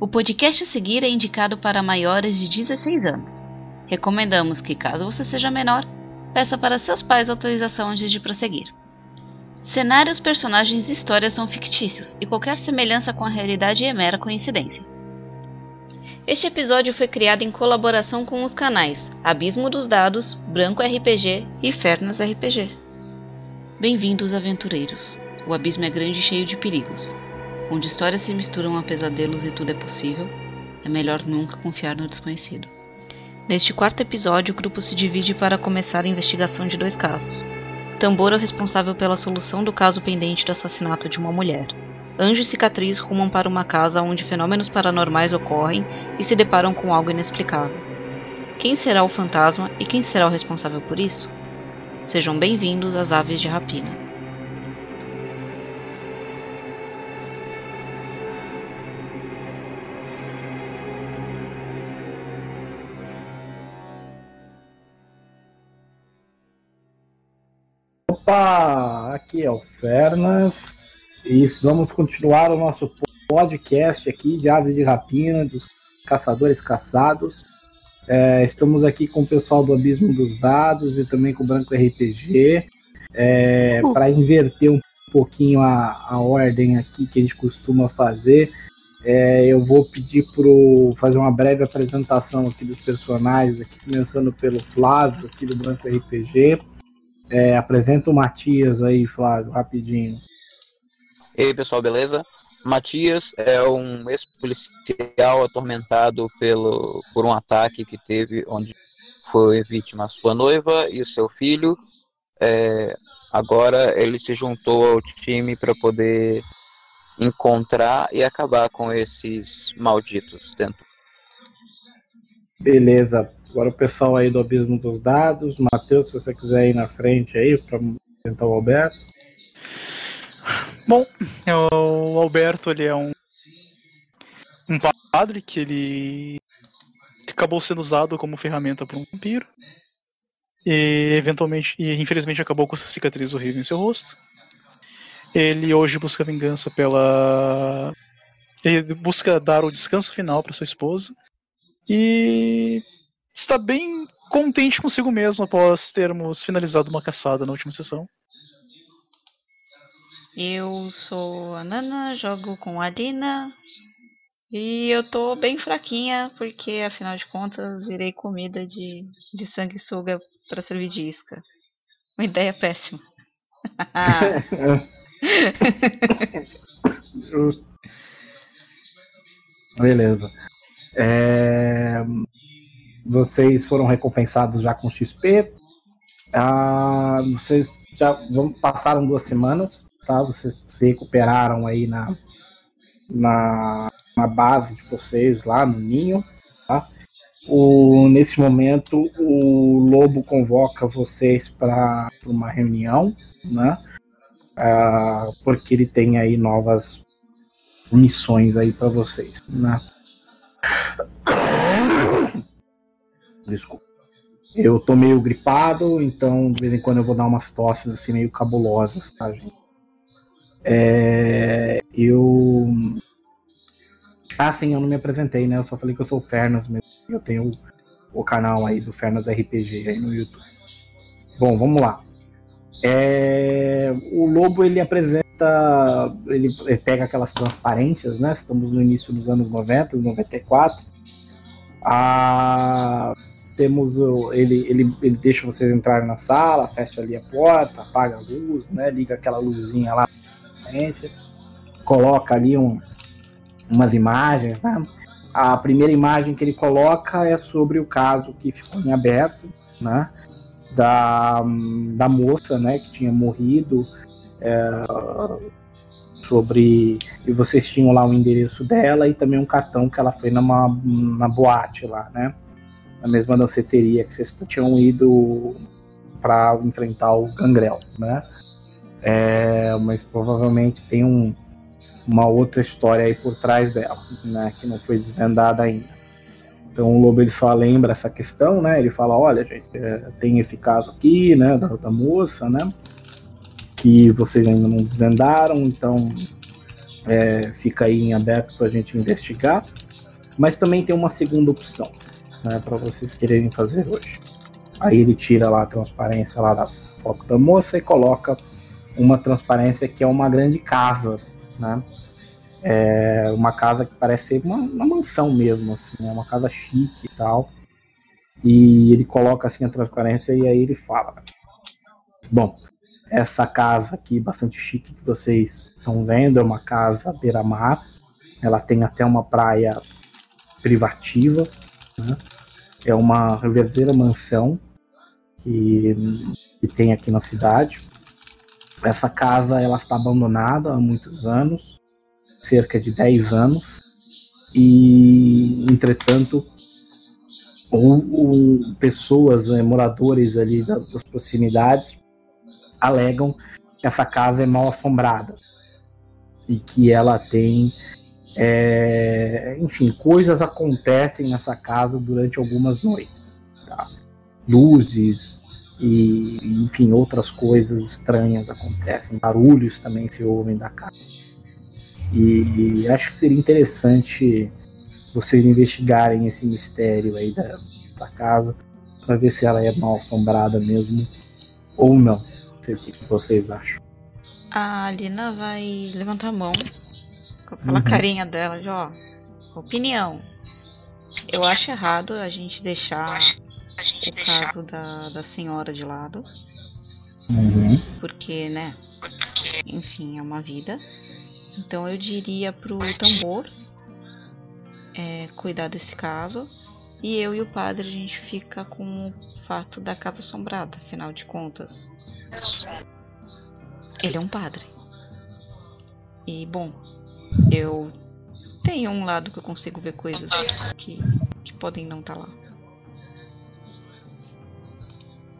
O podcast a seguir é indicado para maiores de 16 anos. Recomendamos que, caso você seja menor, peça para seus pais autorização antes de prosseguir. Cenários, personagens e histórias são fictícios e qualquer semelhança com a realidade é mera coincidência. Este episódio foi criado em colaboração com os canais Abismo dos Dados, Branco RPG e Fernas RPG. Bem-vindos, aventureiros. O abismo é grande e cheio de perigos. Onde histórias se misturam a pesadelos e tudo é possível, é melhor nunca confiar no desconhecido. Neste quarto episódio, o grupo se divide para começar a investigação de dois casos. Tambor é o responsável pela solução do caso pendente do assassinato de uma mulher. Anjo e Cicatriz rumam para uma casa onde fenômenos paranormais ocorrem e se deparam com algo inexplicável. Quem será o fantasma e quem será o responsável por isso? Sejam bem-vindos às Aves de Rapina. Opa, aqui é o Fernas e vamos continuar o nosso podcast aqui de Aves de Rapina, dos caçadores caçados. É, estamos aqui com o pessoal do Abismo dos Dados e também com o Branco RPG é, uh. para inverter um pouquinho a, a ordem aqui que a gente costuma fazer. É, eu vou pedir para fazer uma breve apresentação aqui dos personagens, aqui, começando pelo Flávio, aqui do Branco RPG. É, apresenta o Matias aí, Flávio, rapidinho. E aí, pessoal, beleza? Matias é um ex-policial atormentado pelo, por um ataque que teve, onde foi vítima sua noiva e o seu filho. É, agora ele se juntou ao time para poder encontrar e acabar com esses malditos dentro. Beleza. Agora o pessoal aí do Abismo dos Dados. Matheus, se você quiser ir na frente aí para apresentar o Alberto. Bom, o Alberto ele é um, um padre que ele acabou sendo usado como ferramenta por um vampiro. E eventualmente, e infelizmente acabou com essa cicatriz horrível em seu rosto. Ele hoje busca vingança pela. Ele busca dar o descanso final para sua esposa. E está bem contente consigo mesmo após termos finalizado uma caçada na última sessão. Eu sou a Nana, jogo com a Lina. E eu tô bem fraquinha, porque afinal de contas virei comida de, de sanguessuga para servir de isca. Uma ideia péssima. Justo. Beleza. É vocês foram recompensados já com XP. Ah, vocês já vão, passaram duas semanas, tá? Vocês se recuperaram aí na, na, na base de vocês lá no ninho, tá? O, nesse momento o lobo convoca vocês para uma reunião, né? Ah, porque ele tem aí novas missões aí para vocês, né? Desculpa. Eu tô meio gripado, então de vez em quando eu vou dar umas tosses assim meio cabulosas, tá, gente? É, eu. Ah, sim, eu não me apresentei, né? Eu só falei que eu sou o Fernas mesmo. Eu tenho o, canal aí do Fernas RPG aí no YouTube. Bom, vamos lá. É, o Lobo ele apresenta, ele, pega aquelas transparências, né? Estamos no início dos anos 90, 94. A temos o, ele, ele, ele deixa vocês entrarem na sala, fecha ali a porta, apaga a luz, né, liga aquela luzinha lá, coloca ali um, umas imagens, né? A primeira imagem que ele coloca é sobre o caso que ficou em aberto, né? Da, da moça, né, que tinha morrido, é, sobre e vocês tinham lá o endereço dela e também um cartão que ela foi numa, na boate lá, né? na mesma danceteria que vocês tinham ido para enfrentar o Gangrel, né? É, mas provavelmente tem um, uma outra história aí por trás dela, né? Que não foi desvendada ainda. Então o Lobo ele só lembra essa questão, né? Ele fala, olha gente, é, tem esse caso aqui, né? Da, da moça, né? Que vocês ainda não desvendaram, então é, fica aí em aberto para a gente investigar. Mas também tem uma segunda opção, né, para vocês quererem fazer hoje. Aí ele tira lá a transparência lá da foto da moça e coloca uma transparência que é uma grande casa, né? É uma casa que parece ser uma, uma mansão mesmo, assim, é uma casa chique e tal. E ele coloca assim a transparência e aí ele fala: Bom, essa casa aqui, bastante chique que vocês estão vendo, é uma casa beira-mar. Ela tem até uma praia privativa. Né? É uma verdadeira mansão que, que tem aqui na cidade. Essa casa ela está abandonada há muitos anos, cerca de 10 anos, e entretanto ou, ou pessoas, né, moradores ali das, das proximidades, alegam que essa casa é mal assombrada e que ela tem é, enfim, coisas acontecem nessa casa durante algumas noites. Tá? Luzes e, enfim, outras coisas estranhas acontecem. Barulhos também se ouvem da casa. E, e acho que seria interessante vocês investigarem esse mistério aí da, da casa para ver se ela é mal assombrada mesmo ou não. Sei o que vocês acham. A Alina vai levantar a mão com aquela uhum. carinha dela de ó, opinião. Eu acho errado a gente deixar o caso da, da senhora de lado. Uhum. Porque, né? Enfim, é uma vida. Então eu diria pro tambor é, cuidar desse caso. E eu e o padre a gente fica com o fato da casa assombrada, afinal de contas. Ele é um padre. E bom, eu tenho um lado que eu consigo ver coisas que, que podem não estar tá lá.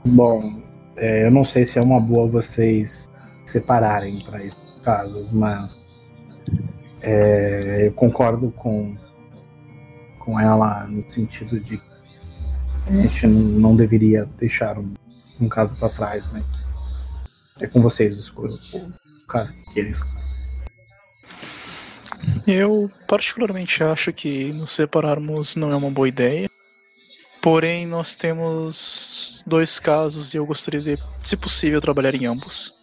Bom, é, eu não sei se é uma boa vocês separarem para esses casos, mas é, eu concordo com, com ela no sentido de que a gente não deveria deixar um, um caso para trás, né? É com vocês o caso que eles. Eu particularmente acho que nos separarmos não é uma boa ideia. Porém, nós temos dois casos e eu gostaria de, se possível, trabalhar em ambos.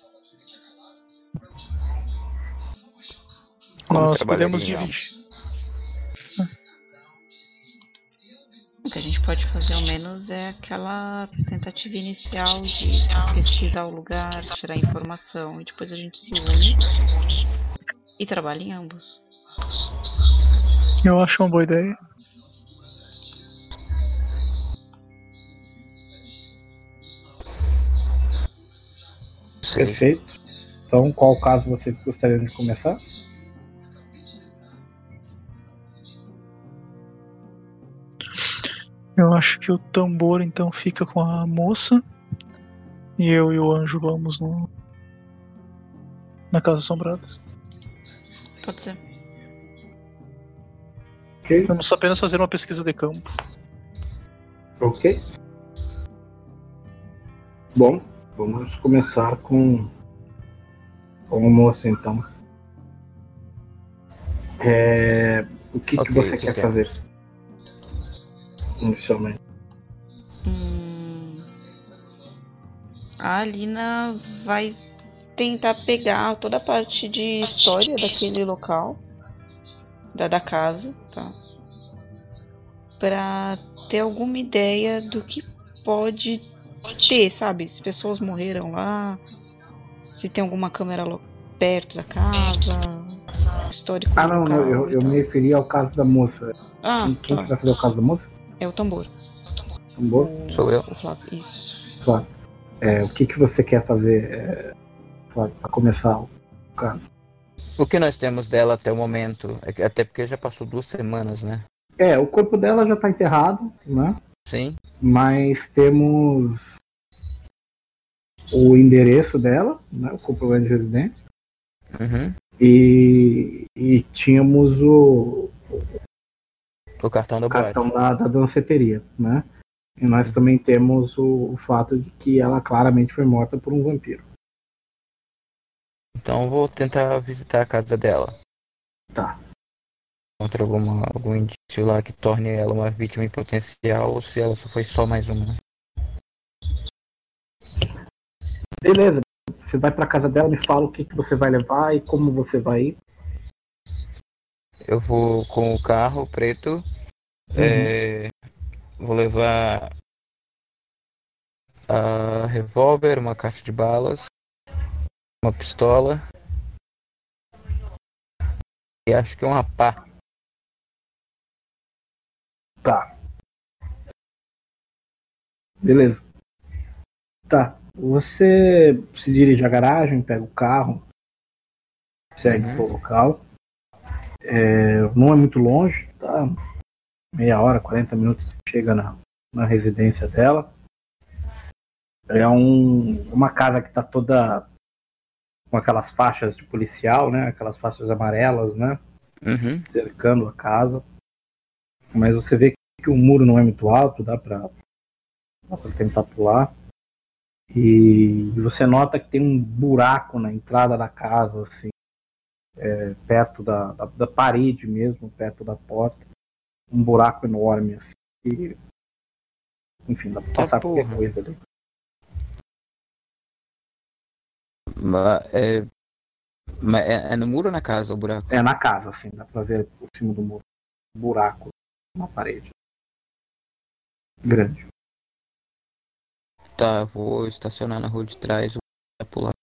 Como nós podemos dividir. Que a gente pode fazer ao menos é aquela tentativa inicial de pesquisar o lugar, tirar informação e depois a gente se une e trabalha em ambos. Eu acho uma boa ideia. Perfeito. Então, qual caso vocês gostariam de começar? Eu acho que o tambor então fica com a moça. E eu e o anjo vamos no... na Casa Assombradas. Pode ser. Ok. Vamos apenas fazer uma pesquisa de campo. Ok. Bom, Vamos começar com, com o moço, então. É, o que, okay, que você que quer fazer? Inicialmente. Hum, a Alina vai tentar pegar toda a parte de história daquele local, da, da casa, tá? Pra ter alguma ideia do que pode ter, sabe? Se pessoas morreram lá, se tem alguma câmera perto da casa, histórico. Ah, não, não eu, eu me referi ao caso da moça. Ah, quem, quem tá. vai fazer o caso da moça? É o tambor. Tambor? O, Sou eu. O Flávio, isso. Flávio. É, o que, que você quer fazer, é, Flávio, pra começar o caso? O que nós temos dela até o momento? É até porque já passou duas semanas, né? É, o corpo dela já tá enterrado, né? Sim. Mas temos o endereço dela, né, o comprovante de residência. Uhum. E, e tínhamos o, o cartão, o cartão da, da danceteria, né? E nós também temos o, o, fato de que ela claramente foi morta por um vampiro. Então vou tentar visitar a casa dela. Tá. encontra alguma, algum indício lá que torne ela uma vítima em potencial ou se ela só foi só mais uma. Beleza. Você vai pra casa dela, me fala o que, que você vai levar e como você vai ir. Eu vou com o carro preto. é, vou levar a revólver, uma caixa de balas, uma pistola e acho que uma pá. Tá. Beleza. Tá. Você se dirige à garagem, pega o carro, segue Uhum. pro local. É, não é muito longe, tá? Meia hora, 40 minutos você chega na, na residência dela. É um, uma casa que tá toda com aquelas faixas de policial, né? Aquelas faixas amarelas, né? Uhum. cercando a casa. Mas você vê que o muro não é muito alto, dá pra tentar pular. E você nota que tem um buraco na entrada da casa, assim, é, perto da, da, da parede mesmo, perto da porta. Um buraco enorme, assim. E, enfim, dá pra passar qualquer coisa ali. Ma- é, ma- é, é no muro ou na casa o buraco? É na casa, assim, dá pra ver por cima do muro. Um buraco na parede. Grande. Tá, vou estacionar na rua de trás, vou pular.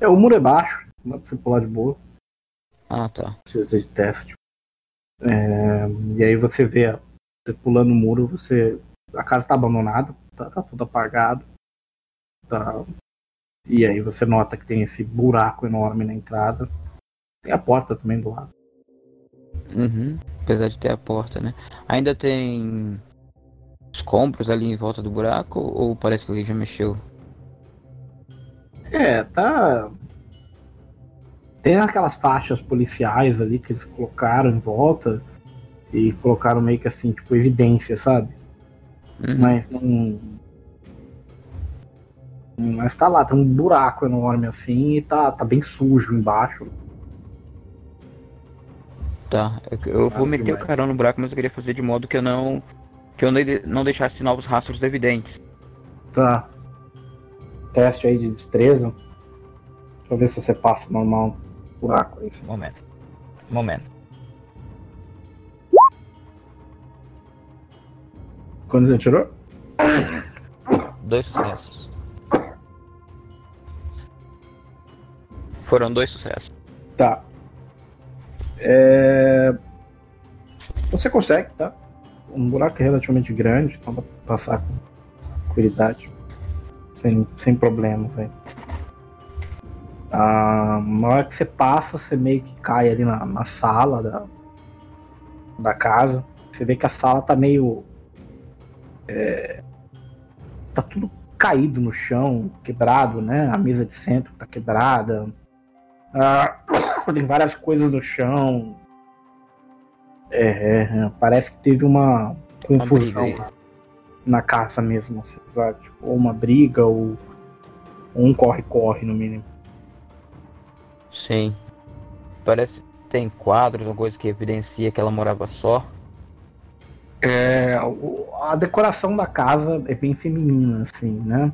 É, o muro é baixo, dá pra você pular de boa. Ah, tá. precisa de teste. É, e aí você vê, você pulando o muro, você. A casa tá abandonada, tá, tá tudo apagado. Tá, e aí você nota que tem esse buraco enorme na entrada. Tem a porta também do lado. Uhum. Apesar de ter a porta, né? Ainda tem escombros ali em volta do buraco ou parece que alguém já mexeu? É, tá. Tem aquelas faixas policiais ali que eles colocaram em volta e colocaram meio que assim, tipo, evidência, sabe? Uhum. Mas não. Mas tá lá, tem um buraco enorme assim e tá, tá bem sujo embaixo. Tá, eu, eu vou meter o carão no buraco, mas eu queria fazer de modo que eu não. que eu não deixasse novos rastros evidentes. Tá. Teste aí de destreza. Deixa eu ver se você passa normal. Buraco aí. Momento. Momento. Quando você tirou? Dois sucessos. Foram dois sucessos. Tá. É... Você consegue, tá? Um buraco relativamente grande, então dá pra passar com cuidado. Sem, sem problemas aí. Ah, na hora que você passa, você meio que cai ali na, na sala da, da casa. Você vê que a sala tá meio. é, tá tudo caído no chão, quebrado, né? A mesa de centro tá quebrada. Ah, tem várias coisas no chão. É, é, parece que teve uma confusão na, casa mesmo, assim, sabe? Tipo, ou uma briga ou ou um corre-corre no mínimo. Sim. Parece que tem quadros ou coisa que evidencia que ela morava só. É, a decoração da casa é bem feminina, assim, né?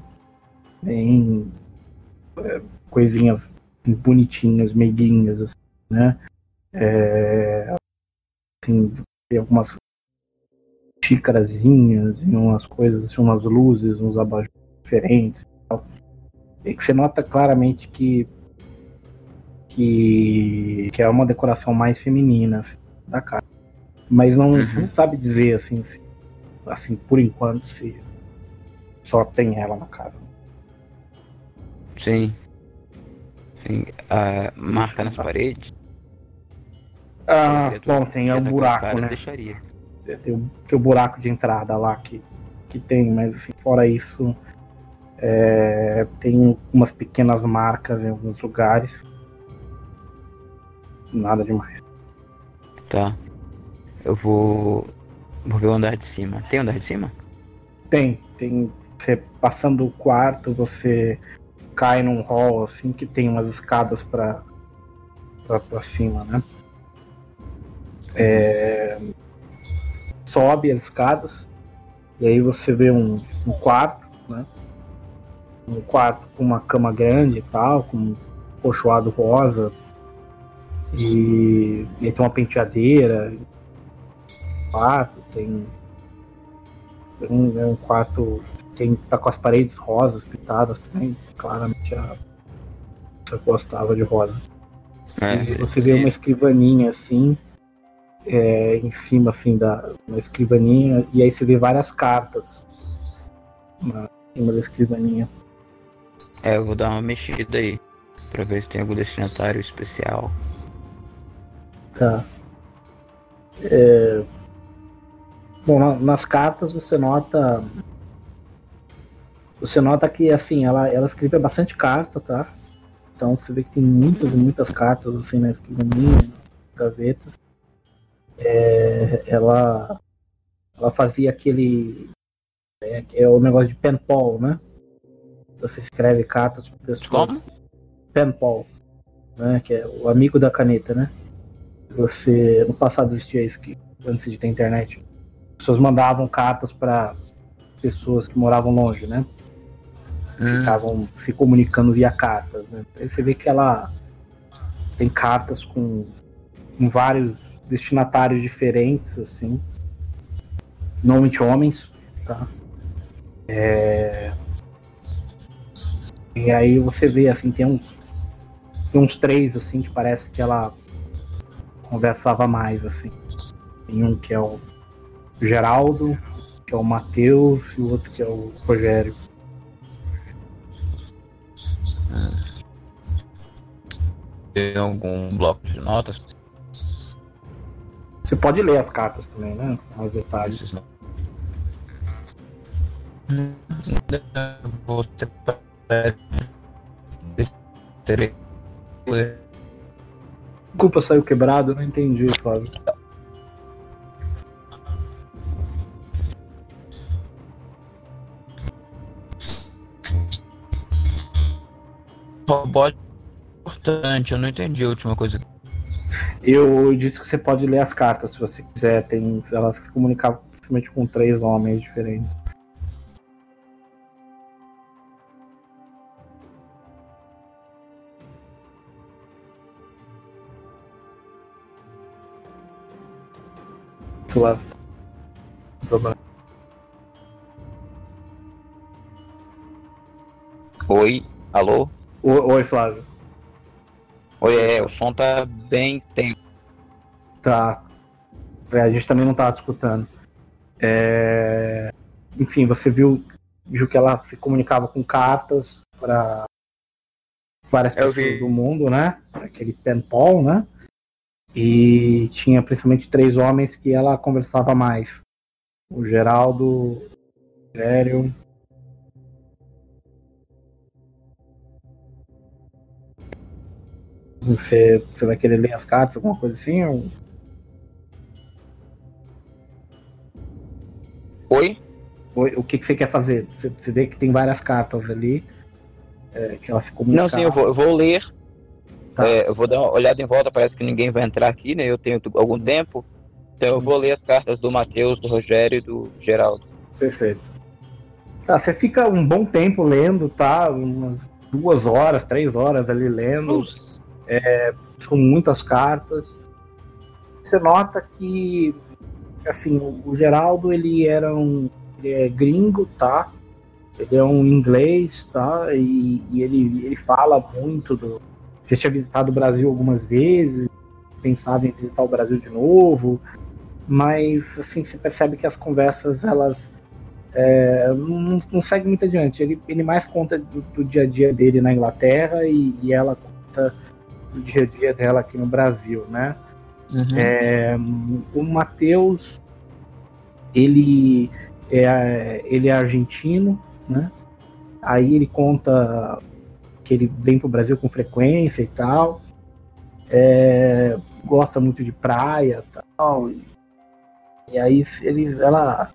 Bem. é, coisinhas bonitinhas, meiguinhas, assim, né? É, assim, tem algumas xícarazinhas e umas coisas, assim, umas luzes, uns abajures diferentes e tal. E que você nota claramente que. Que, que é uma decoração mais feminina assim, da casa. Mas não, Uhum. não sabe dizer assim, se, assim, por enquanto, se só tem ela na casa. Sim. Sim. A marca nas paredes. Ah, tô- bom, tem o tô com buraco, né? Deixaria. Tem o, tem o buraco de entrada lá que, que tem, mas assim, fora isso, é, tem umas pequenas marcas em alguns lugares. Nada demais. Tá. Eu vou. Vou ver o andar de cima. Tem andar de cima? Tem, tem. Você passando o quarto, você cai num hall assim que tem umas escadas pra, pra, pra cima, né? É, sobe as escadas e aí você vê um, um quarto, né? Um quarto com uma cama grande e tal, com um colchoado rosa. E, tem uma penteadeira. Quarto, tem. Um, é um quarto tem, tá com as paredes rosas pintadas também. Claramente a gostava de rosa. É, você vê uma escrivaninha assim, é, em cima assim da uma escrivaninha, e aí você vê várias cartas na em cima da escrivaninha. é, eu vou dar uma mexida aí. Pra ver se tem algum destinatário especial. Tá. É, Bom, na- nas cartas você nota. Você nota que assim, ela, ela escreve bastante carta, tá? Então você vê que tem muitas e muitas cartas assim na escrivaninha, na gaveta. É, ela, ela fazia aquele. É, é o negócio de pen pal, né? Você escreve cartas para pessoas. Como? Pen pal, né? Que é o amigo da caneta, né? Você. No passado existia isso que antes de ter internet. As pessoas mandavam cartas para pessoas que moravam longe, né? Hum, Ficavam se comunicando via cartas, né? Aí você vê que ela tem cartas com, com vários destinatários diferentes, assim. Normalmente homens, tá? É... E aí você vê, assim, tem uns, tem uns três, assim, que parece que ela conversava mais, assim. Tem um que é o Geraldo, que é o Matheus, e o outro que é o Rogério. Tem algum bloco de notas? Você pode ler as cartas também, né? Mais detalhes. Você terei Desculpa, saiu quebrado, não entendi, Flávio. robô importante, eu não entendi a última coisa. Eu disse que você pode ler as cartas se você quiser. Tem, ela se comunicava principalmente com três homens diferentes. Flávio. Problema. Oi, alô? O- Oi, Flávio. Oi, é, o som tá bem tenso. Tá. É, a gente também não tava escutando. É, Enfim, você viu, viu que ela se comunicava com cartas para várias Eu pessoas vi. do mundo, né? Aquele pen pal, né? E tinha principalmente três homens que ela conversava mais. O Geraldo, o Rogério. Você, você vai querer ler as cartas, alguma coisa assim? Ou... Oi? Oi, o que, que você quer fazer? Você, você vê que tem várias cartas ali é, que ela se comunicam. Não, sim, eu vou, eu vou ler. Tá. É, eu vou dar uma olhada em volta, parece que ninguém vai entrar aqui, né? Eu tenho algum tempo. Então eu vou ler as cartas do Matheus, do Rogério e do Geraldo. Perfeito. Tá, você fica um bom tempo lendo, tá? Umas duas horas, três horas ali lendo. São muitas cartas. Você nota que, assim, o, o Geraldo, ele era um ele é gringo, tá? Ele é um inglês, tá? E, e ele, ele fala muito do... Já tinha visitado o Brasil algumas vezes, pensava em visitar o Brasil de novo, mas, assim, você percebe que as conversas, elas é, não, não seguem muito adiante. Ele, ele mais conta do, do dia a dia dele na Inglaterra e, e ela conta do dia a dia dela aqui no Brasil, né? É, o Matheus, ele é, ele é argentino, né? Aí ele conta que ele vem pro Brasil com frequência e tal. É, gosta muito de praia e tal. E, e aí ele, ela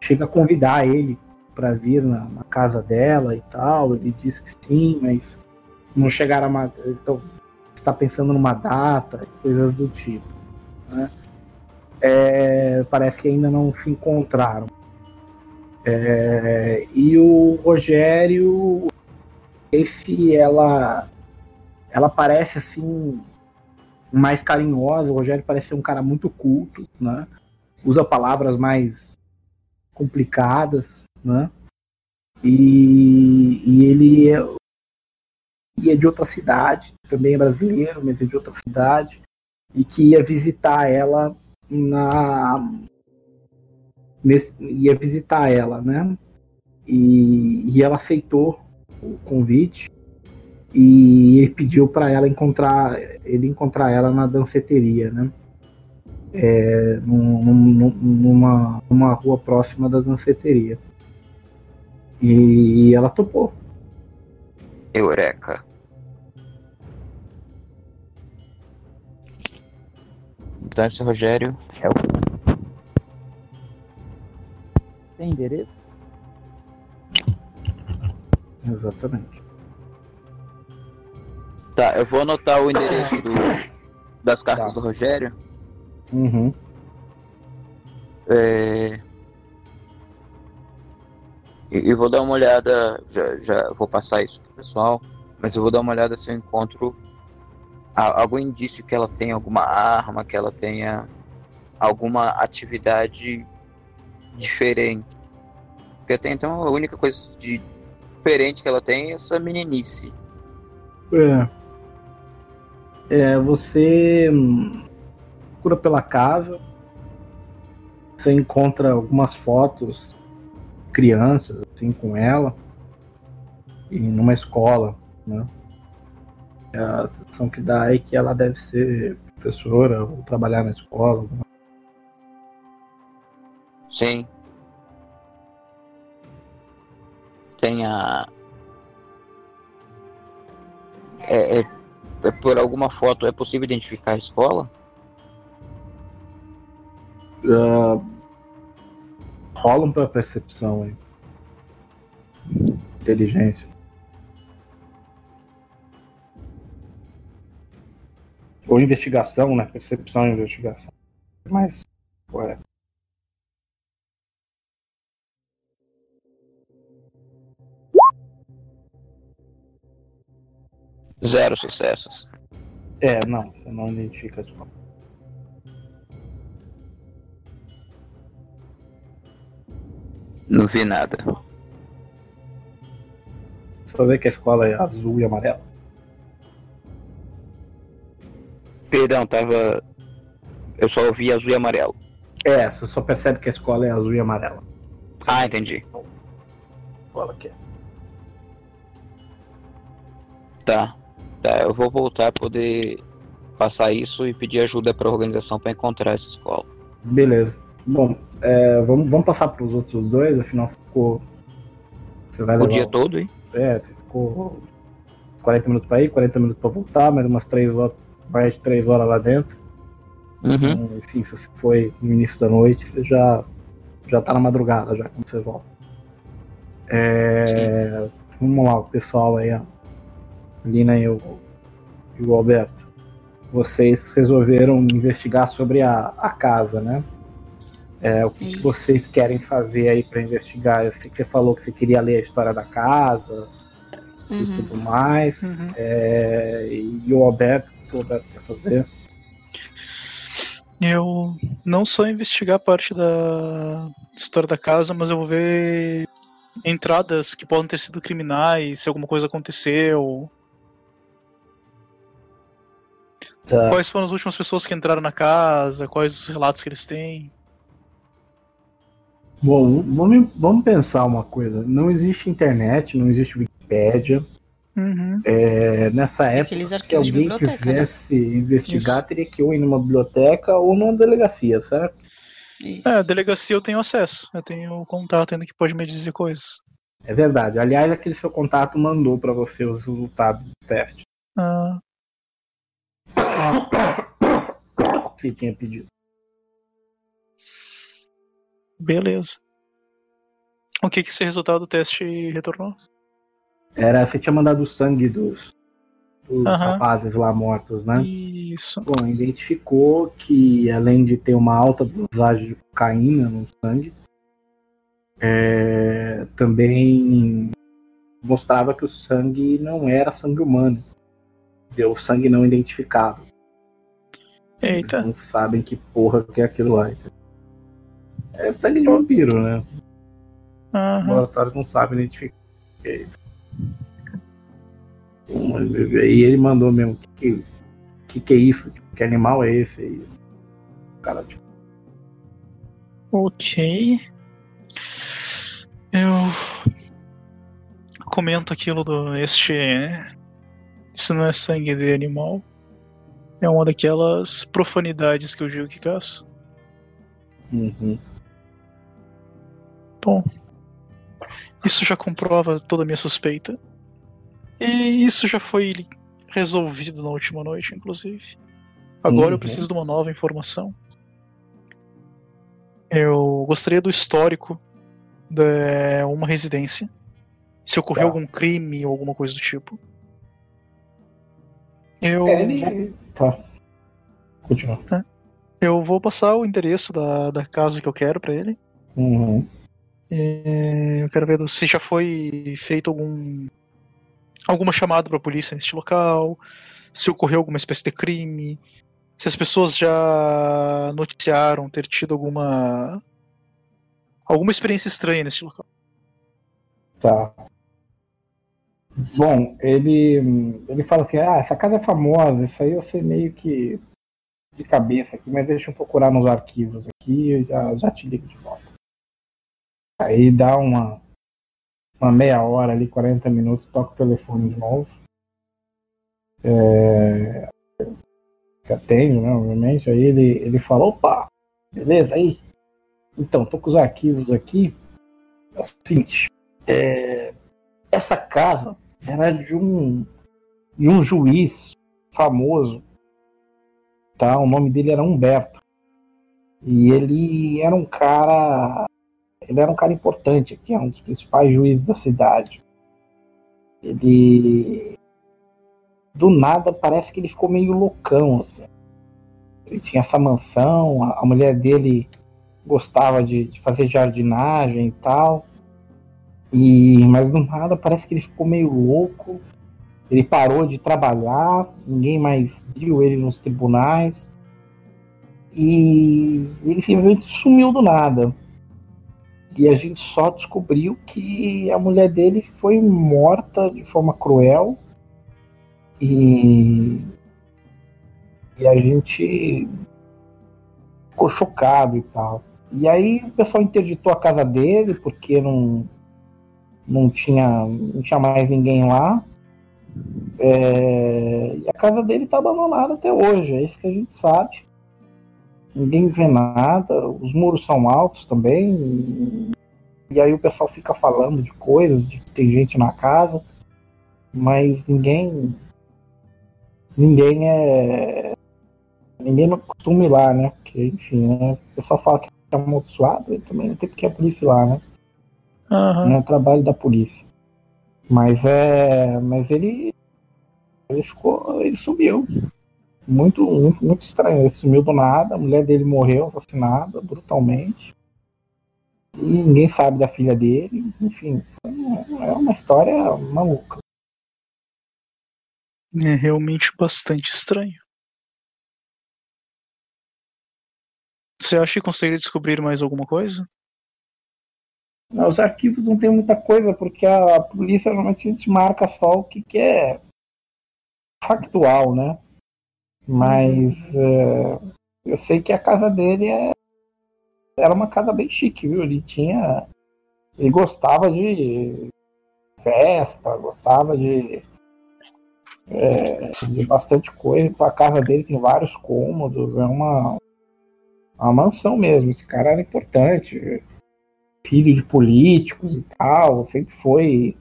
chega a convidar ele para vir na, na casa dela e tal. Ele diz que sim, mas não chegaram a. Então, está pensando numa data, coisas do tipo. Né? é, parece que ainda não se encontraram. É, e o Rogério, esse ela, ela parece assim mais carinhosa. O Rogério parece ser um cara muito culto, né? Usa palavras mais complicadas, né? E, e ele é, e é de outra cidade, também é brasileiro, mas é de outra cidade, e que ia visitar ela na nesse, ia visitar ela, né? E, e ela aceitou o convite e ele pediu para ela encontrar ele encontrar ela na danceteria, né? É, num, num, numa, numa rua próxima da danceteria. E ela topou. Eureka. Esse Rogério é o. Tem endereço? Exatamente. Tá, eu vou anotar o endereço do, das cartas Tá. do Rogério. Uhum. É... E, vou dar uma olhada, já, já vou passar isso pro pessoal, mas eu vou dar uma olhada se eu encontro algum indício que ela tenha alguma arma, que ela tenha alguma atividade diferente. Porque até então a única coisa de diferente que ela tem é essa meninice. É. É, você hum, procura pela casa, você encontra algumas fotos crianças assim com ela e numa escola, né? A sensação que dá é que ela deve ser professora ou trabalhar na escola. Sim. Tem a. É, é- é por alguma foto é possível identificar a escola? Ah, rola um pra percepção aí. Inteligência. Ou investigação, né? Percepção e investigação. Mas. Ué. Zero sucessos. É, não, você não identifica a escola. Não vi nada. Só vê que a escola é azul e amarela. Perdão, tava. Eu só ouvi azul e amarelo. É, você só percebe que a escola é azul e amarela. Ah, entendi. Escola que é. Tá. Tá, eu vou voltar a poder passar isso e pedir ajuda pra organização pra encontrar essa escola. Beleza. Bom, é, vamos, vamos passar para os outros dois, afinal você ficou. Você vai O levar dia todo, hein? É, você ficou 40 minutos pra ir, 40 minutos pra voltar, mais umas 3 horas, mais de 3 horas lá dentro. Uhum. Então, enfim, se você foi no início da noite, você já, já tá na madrugada já quando você volta. É, vamos lá, o pessoal aí, ó. Lina e o, e o Alberto. Vocês resolveram investigar sobre a, a casa, né? É, o que, que vocês querem fazer aí pra investigar? Eu sei que você falou que você queria ler a história da casa, e Uhum. tudo mais. Uhum. É, e o Alberto, o que o Alberto quer fazer? Eu não só investigar a parte da história da casa, mas eu vou ver entradas que podem ter sido criminais, se alguma coisa aconteceu. Tá. Quais foram as últimas pessoas que entraram na casa, quais os relatos que eles têm. Bom, vamos, vamos pensar uma coisa. Não existe internet, não existe Wikipédia. Uhum. É, nessa época, se alguém né? quisesse investigar, Isso. teria que ir ou em uma biblioteca ou numa delegacia, certo? É, delegacia eu tenho acesso. Eu tenho contato ainda que pode me dizer coisas. É verdade. Aliás, aquele seu contato mandou para você os resultados do teste Ah, que tinha pedido. beleza. O que que esse resultado do teste retornou? Era, você tinha mandado o sangue dos, dos rapazes lá mortos, né? Isso. Isso. Bom, identificou que além de ter uma alta dosagem de cocaína no sangue, é, também mostrava que o sangue não era sangue humano. Deu sangue não identificado. Eita. Eles não sabem que porra que é aquilo lá. É sangue de vampiro, né? O Aham. laboratório não sabe identificar o que é isso. E ele mandou mesmo, o que, que, que é isso? Tipo, que animal é esse? O cara, tipo, Ok. Eu comento aquilo do este. Isso não é sangue de animal. É uma daquelas profanidades que eu digo que caço. uhum. Bom, isso já comprova toda a minha suspeita. E isso já foi resolvido na última noite, inclusive. Agora eu Uhum. preciso de uma nova informação. Eu gostaria do histórico de uma residência. Se ocorreu Tá. algum crime ou alguma coisa do tipo. Eu, É, vou, ele. Tá. Continua. eu vou passar o endereço da, da casa que eu quero pra ele. Uhum. É, eu quero ver se já foi feito algum alguma chamada para a polícia neste local, se ocorreu alguma espécie de crime, se as pessoas já noticiaram ter tido alguma alguma experiência estranha neste local. Tá. Bom, ele, ele fala assim, ah, essa casa é famosa, isso aí eu sei meio que de cabeça aqui, mas deixa eu procurar nos arquivos aqui e já, já te ligo de volta. Aí dá uma, uma meia hora ali, 40 minutos, toca o telefone de novo. É, você atende, né, obviamente, aí ele, ele fala, opa, beleza, aí? Então, tô com os arquivos aqui. É o seguinte, é, essa casa era de um de um juiz famoso, tá? O nome dele era Humberto. E ele era um cara ele era um cara importante aqui, é um dos principais juízes da cidade. Ele do nada parece que ele ficou meio loucão assim. Ele tinha essa mansão, a, a mulher dele gostava de, de fazer jardinagem e tal. E, mas do nada parece que ele ficou meio louco. Ele parou de trabalhar, ninguém mais viu ele nos tribunais. E ele simplesmente sumiu do nada. E a gente só descobriu que a mulher dele foi morta de forma cruel. E, e a gente ficou chocado e tal. E aí o pessoal interditou a casa dele porque não não tinha, não tinha mais ninguém lá. É, e a casa dele está abandonada até hoje, é isso que a gente sabe. Ninguém vê nada, os muros são altos também. E, e aí o pessoal fica falando de coisas, de que tem gente na casa, mas ninguém. Ninguém é. Ninguém não costuma ir lá, né? Porque, enfim, né? O pessoal fala que é amaldiçoado, também não tem porque a polícia lá, né? Não é trabalho da polícia. Mas é. Mas ele. Ele ficou. Ele sumiu. Muito, muito, estranho. Ele sumiu do nada, a mulher dele morreu assassinada brutalmente. E ninguém sabe da filha dele. Enfim, é uma história maluca. É realmente bastante estranho. Você acha que conseguiria descobrir mais alguma coisa? Os arquivos não tem muita coisa, porque a polícia normalmente a gente marca só o que, que é factual, né? Mas é, eu sei que a casa dele é, era uma casa bem chique, viu? Ele tinha. Ele gostava de festa, gostava de, é, de bastante coisa. A casa dele tem vários cômodos, é uma, uma mansão mesmo. Esse cara era importante filho de políticos e tal, sempre foi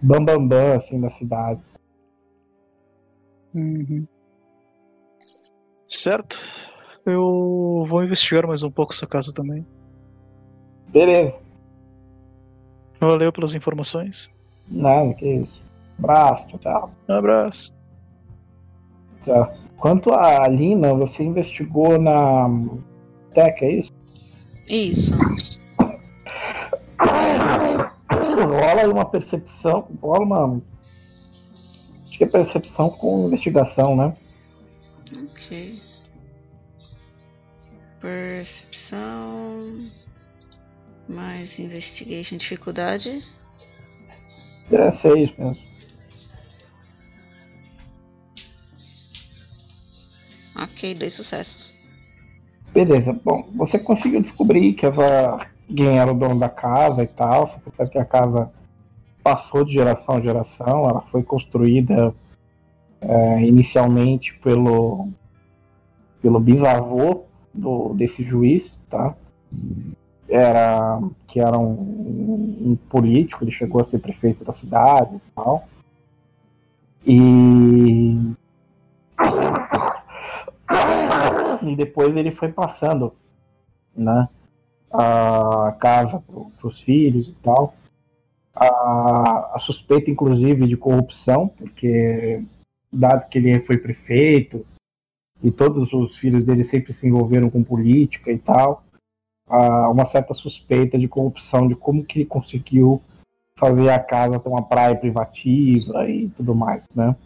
bambambam bam, bam, assim da cidade. Uhum. Certo. Eu vou investigar mais um pouco essa casa também. Beleza, Valeu pelas informações. nada, que isso. Abraço, tchau, tchau. Um abraço. Tá. Quanto a Lina, você investigou na Tech, é isso? Isso. Rola uma percepção, rola uma. Acho que é percepção com investigação, né? Ok. Percepção. Mais investigation, dificuldade. É seis mesmo. Ok, dois sucessos. Beleza. Bom, você conseguiu descobrir que essa quem era o dono da casa e tal. Você percebe que a casa passou de geração em geração. Ela foi construída é, inicialmente pelo pelo bisavô do, desse juiz, tá? Era que era um, um político. Ele chegou a ser prefeito da cidade e tal. E e depois ele foi passando, né? A casa para os filhos e tal. A, a, suspeita, inclusive, de corrupção, porque, dado que ele foi prefeito e todos os filhos dele sempre se envolveram com política e tal, há uma certa suspeita de corrupção, de como que ele conseguiu fazer a casa ter uma praia privativa e tudo mais, né?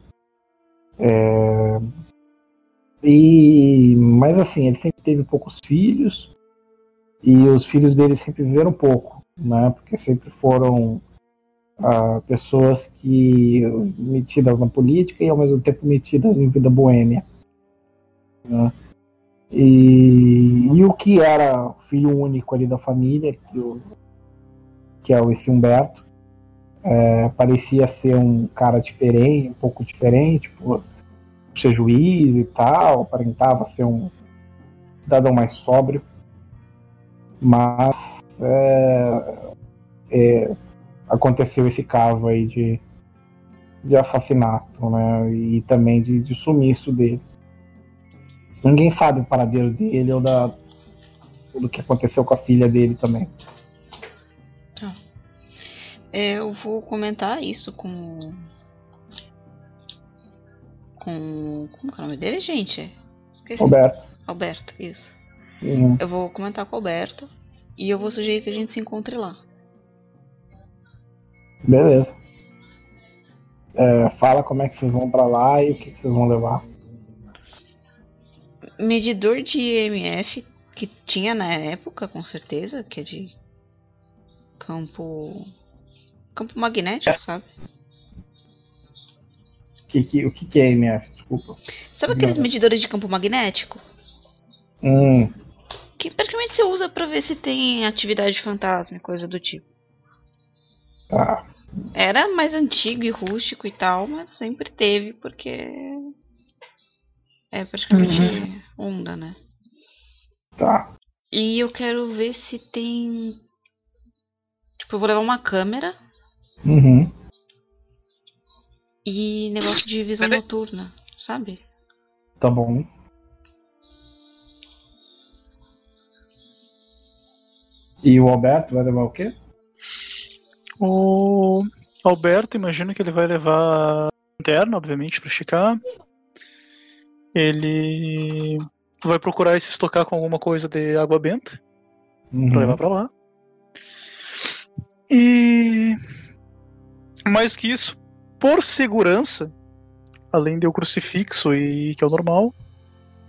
É, e, mas assim, ele sempre teve poucos filhos e os filhos dele sempre viveram pouco, né? Porque sempre foram ah, pessoas que metidas na política e ao mesmo tempo metidas em vida boêmia. Né? E, e, o que era filho único ali da família, que, o, que é esse Humberto, é, parecia ser um cara diferente, um pouco diferente, por, ser juiz e tal, aparentava ser um cidadão mais sóbrio, mas é, é, aconteceu esse caso aí de, de assassinato, né, e também de, de sumiço dele. Ninguém sabe o paradeiro dele ou da do que aconteceu com a filha dele também. Tá. É, eu vou comentar isso com com. Como é o nome dele, gente? Esqueci. Alberto. Alberto, isso. Uhum. Eu vou comentar com o Alberto e eu vou sugerir que a gente se encontre lá. Beleza. É, fala como é que vocês vão para lá e o que, que vocês vão levar. Medidor de IMF que tinha na época, com certeza, que é de campo campo magnético, sabe? Que, que, o que, que é MF? Desculpa. Sabe aqueles medidores de campo magnético? Hum. Que praticamente você usa pra ver se tem atividade fantasma e coisa do tipo. Tá. Era mais antigo e rústico e tal, mas sempre teve, porque. É praticamente uhum. onda, né? Tá. E eu quero ver se tem. Tipo, eu vou levar uma câmera. Uhum e negócio de visão noturna, sabe? Tá bom. E o Alberto vai levar o quê? O Alberto, imagino que ele vai levar interno, obviamente, para esticar. Ele vai procurar se estocar com alguma coisa de água benta uhum. para levar para lá. E mais que isso, por segurança, além de o crucifixo e que é o normal,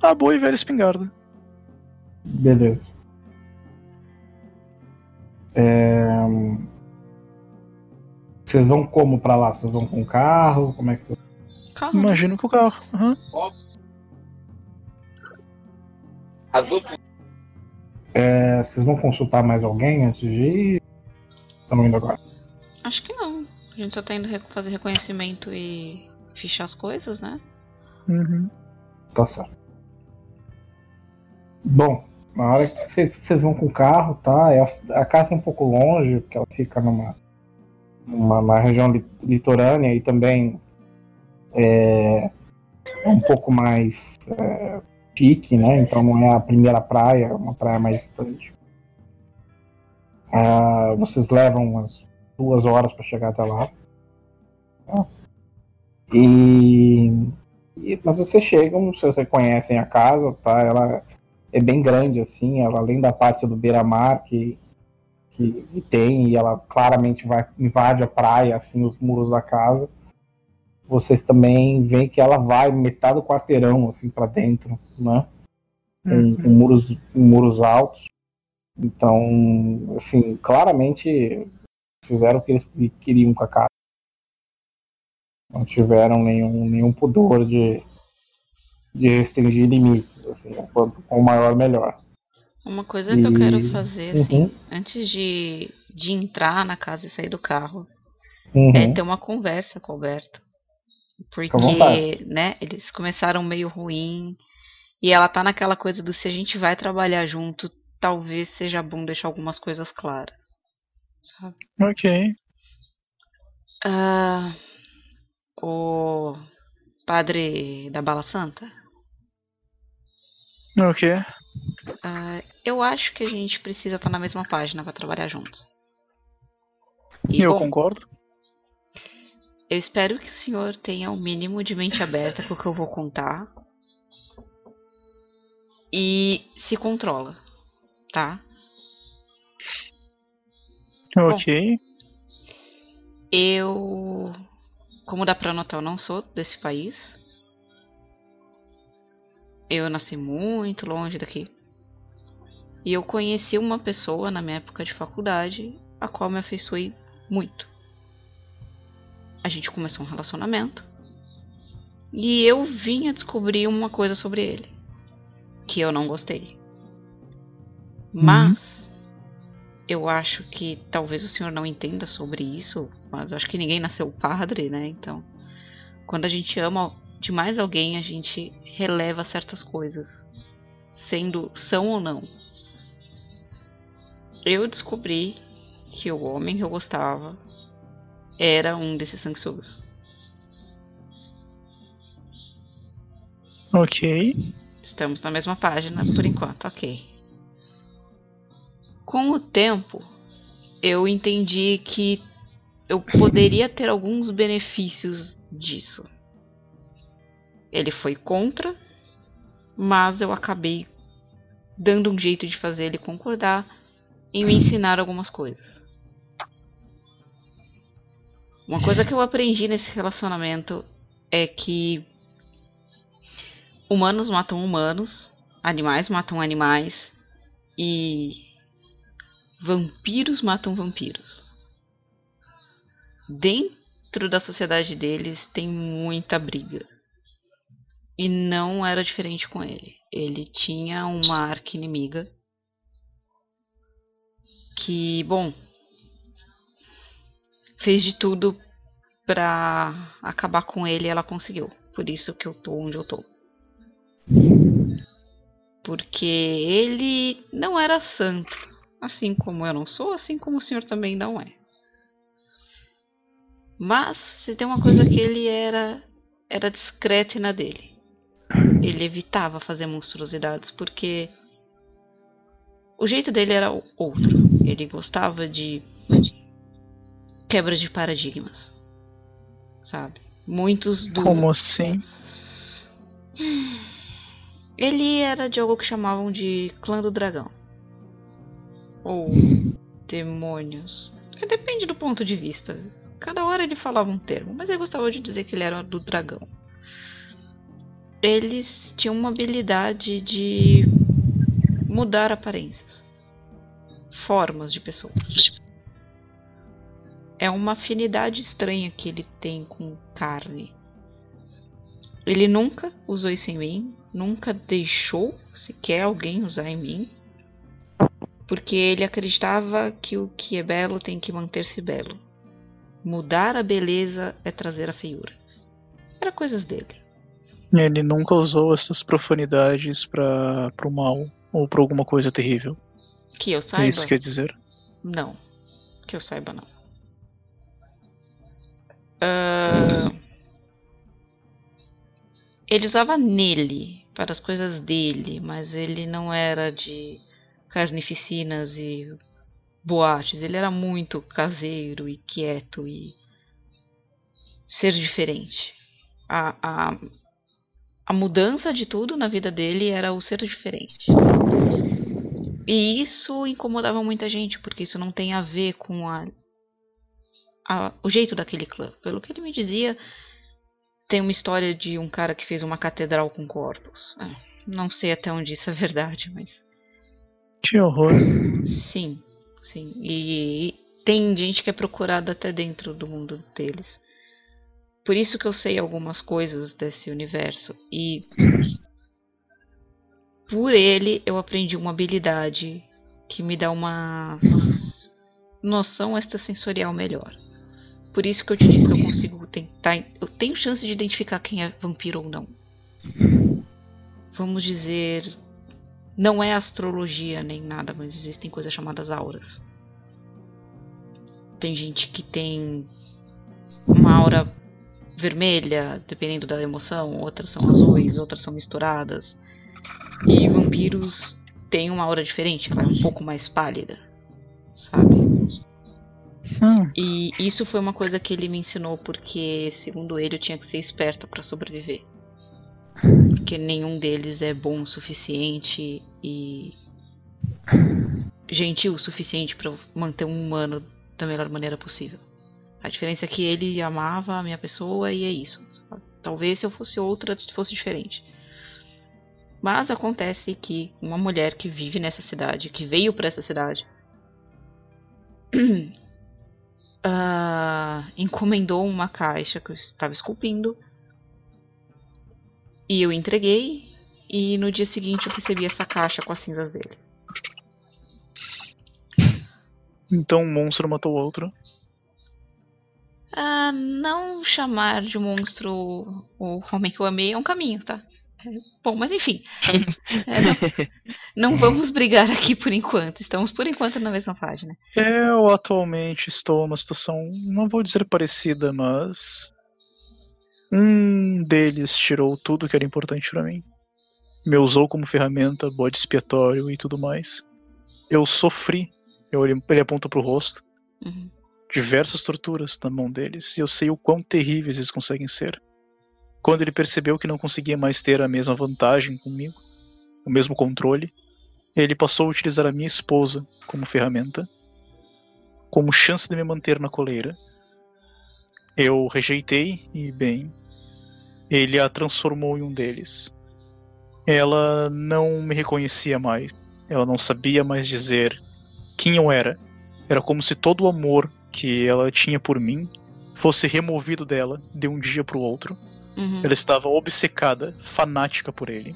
a boa e velha espingarda. Beleza. É... Vocês vão como para lá? Vocês vão com carro? Como é que vocês... Carro. Imagino que o carro. Uhum. É, vocês vão consultar mais alguém antes de ir? Estão indo agora? Acho que não. A gente só tá indo fazer reconhecimento e fichar as coisas, né? Uhum. Tá certo. Bom, na hora que vocês vão com o carro, tá? É a casa é um pouco longe, porque ela fica numa, numa, numa região litorânea e também é, é um pouco mais é, chique, né? Então não é a primeira praia, é uma praia mais distante. Ah, vocês levam umas duas horas para chegar até lá. E, E, mas vocês chegam, se vocês conhecem a casa, tá? Ela é bem grande, assim, ela além da parte do beira-mar que, que, tem, e ela claramente vai, invade a praia, assim, os muros da casa. Vocês também veem que ela vai metade do quarteirão, assim, para dentro, né? Com, uhum. com muros, com muros altos. Então, assim, claramente fizeram o que eles queriam com a casa. Não tiveram nenhum, nenhum pudor de, de restringir limites, assim, quanto com o maior melhor. Uma coisa e... que eu quero fazer, assim, uhum. antes de, de entrar na casa e sair do carro, uhum. é ter uma conversa com o Alberto. Porque, né, eles começaram meio ruim. E ela tá naquela coisa do se a gente vai trabalhar junto, talvez seja bom deixar algumas coisas claras. Sabe? Ok. Uh, o padre da Bala Santa? O quê? Uh, eu acho que a gente precisa estar na mesma página para trabalhar juntos. E, eu bom, concordo. Eu espero que o senhor tenha o um mínimo de mente aberta com o que eu vou contar. E se controla, tá? Ok. Bom, eu como dá pra notar, eu não sou desse país. Eu nasci muito longe daqui. E eu conheci uma pessoa na minha época de faculdade, a qual me afeiçoei muito. A gente começou um relacionamento. E eu vim a descobrir uma coisa sobre ele. Que eu não gostei. Mas eu acho que talvez o senhor não entenda sobre isso, mas acho que ninguém nasceu padre, né? Então, quando a gente ama demais alguém, a gente releva certas coisas, sendo são ou não. Eu descobri que o homem que eu gostava era um desses sanguessugas. Ok. Estamos na mesma página por enquanto, ok. Com o tempo, eu entendi que eu poderia ter alguns benefícios disso. Ele foi contra, mas eu acabei dando um jeito de fazer ele concordar em me ensinar algumas coisas. Uma coisa que eu aprendi nesse relacionamento é que humanos matam humanos, animais matam animais e vampiros matam vampiros. Dentro da sociedade deles tem muita briga. E não era diferente com ele. Ele tinha uma arca inimiga que, bom, fez de tudo para acabar com ele e ela conseguiu. Por isso que eu tô onde eu tô. Porque ele não era santo. Assim como eu não sou, assim como o senhor também não é. Mas se tem uma coisa que ele era era discreto e na dele. Ele evitava fazer monstruosidades porque o jeito dele era outro. Ele gostava de quebra de paradigmas. Sabe? Muitos do Como assim? Ele era de algo que chamavam de clã do dragão ou demônios. Depende do ponto de vista. Cada hora ele falava um termo, mas eu gostava de dizer que ele era do dragão. Eles tinham uma habilidade de mudar aparências, formas de pessoas. É uma afinidade estranha que ele tem com carne. Ele nunca usou isso em mim, nunca deixou sequer alguém usar em mim porque ele acreditava que o que é belo tem que manter-se belo. Mudar a beleza é trazer a feiura. Era coisas dele. Ele nunca usou essas profanidades para o mal ou para alguma coisa terrível. Que eu saiba. É isso que quer dizer? Não. Que eu saiba, não. Uh... Ele usava nele, para as coisas dele, mas ele não era de carnificinas e boates. Ele era muito caseiro e quieto e ser diferente. A, a, a mudança de tudo na vida dele era o ser diferente. E isso incomodava muita gente, porque isso não tem a ver com a, a, o jeito daquele clã. Pelo que ele me dizia, tem uma história de um cara que fez uma catedral com corpos. É, não sei até onde isso é verdade, mas. Que horror. Sim, sim. E tem gente que é procurada até dentro do mundo deles. Por isso que eu sei algumas coisas desse universo. E por ele eu aprendi uma habilidade que me dá uma noção extrasensorial melhor. Por isso que eu te disse que eu consigo tentar. Eu tenho chance de identificar quem é vampiro ou não. Vamos dizer. Não é astrologia nem nada, mas existem coisas chamadas auras. Tem gente que tem uma aura vermelha, dependendo da emoção, outras são azuis, outras são misturadas. E vampiros têm uma aura diferente, ela é um pouco mais pálida, sabe? Hum. E isso foi uma coisa que ele me ensinou porque, segundo ele, eu tinha que ser esperta para sobreviver. Porque nenhum deles é bom o suficiente e gentil o suficiente para manter um humano da melhor maneira possível. A diferença é que ele amava a minha pessoa e é isso. Talvez se eu fosse outra fosse diferente. Mas acontece que uma mulher que vive nessa cidade, que veio para essa cidade, uh, encomendou uma caixa que eu estava esculpindo e eu entreguei. E no dia seguinte eu recebi essa caixa com as cinzas dele. Então um monstro matou outro. Ah, não chamar de monstro o homem que eu amei é um caminho, tá? É, bom, mas enfim. É, não, não, vamos brigar aqui por enquanto. Estamos por enquanto na mesma página. Eu atualmente estou numa situação, não vou dizer parecida, mas. Um deles tirou tudo que era importante para mim. Me usou como ferramenta, bode expiatório e tudo mais. Eu sofri. Eu, ele aponta pro rosto. Uhum. Diversas torturas na mão deles. E eu sei o quão terríveis eles conseguem ser. Quando ele percebeu que não conseguia mais ter a mesma vantagem comigo, o mesmo controle, ele passou a utilizar a minha esposa como ferramenta, como chance de me manter na coleira. Eu rejeitei e, bem, ele a transformou em um deles. Ela não me reconhecia mais. Ela não sabia mais dizer quem eu era. Era como se todo o amor que ela tinha por mim fosse removido dela de um dia para o outro. Uhum. Ela estava obcecada, fanática por ele.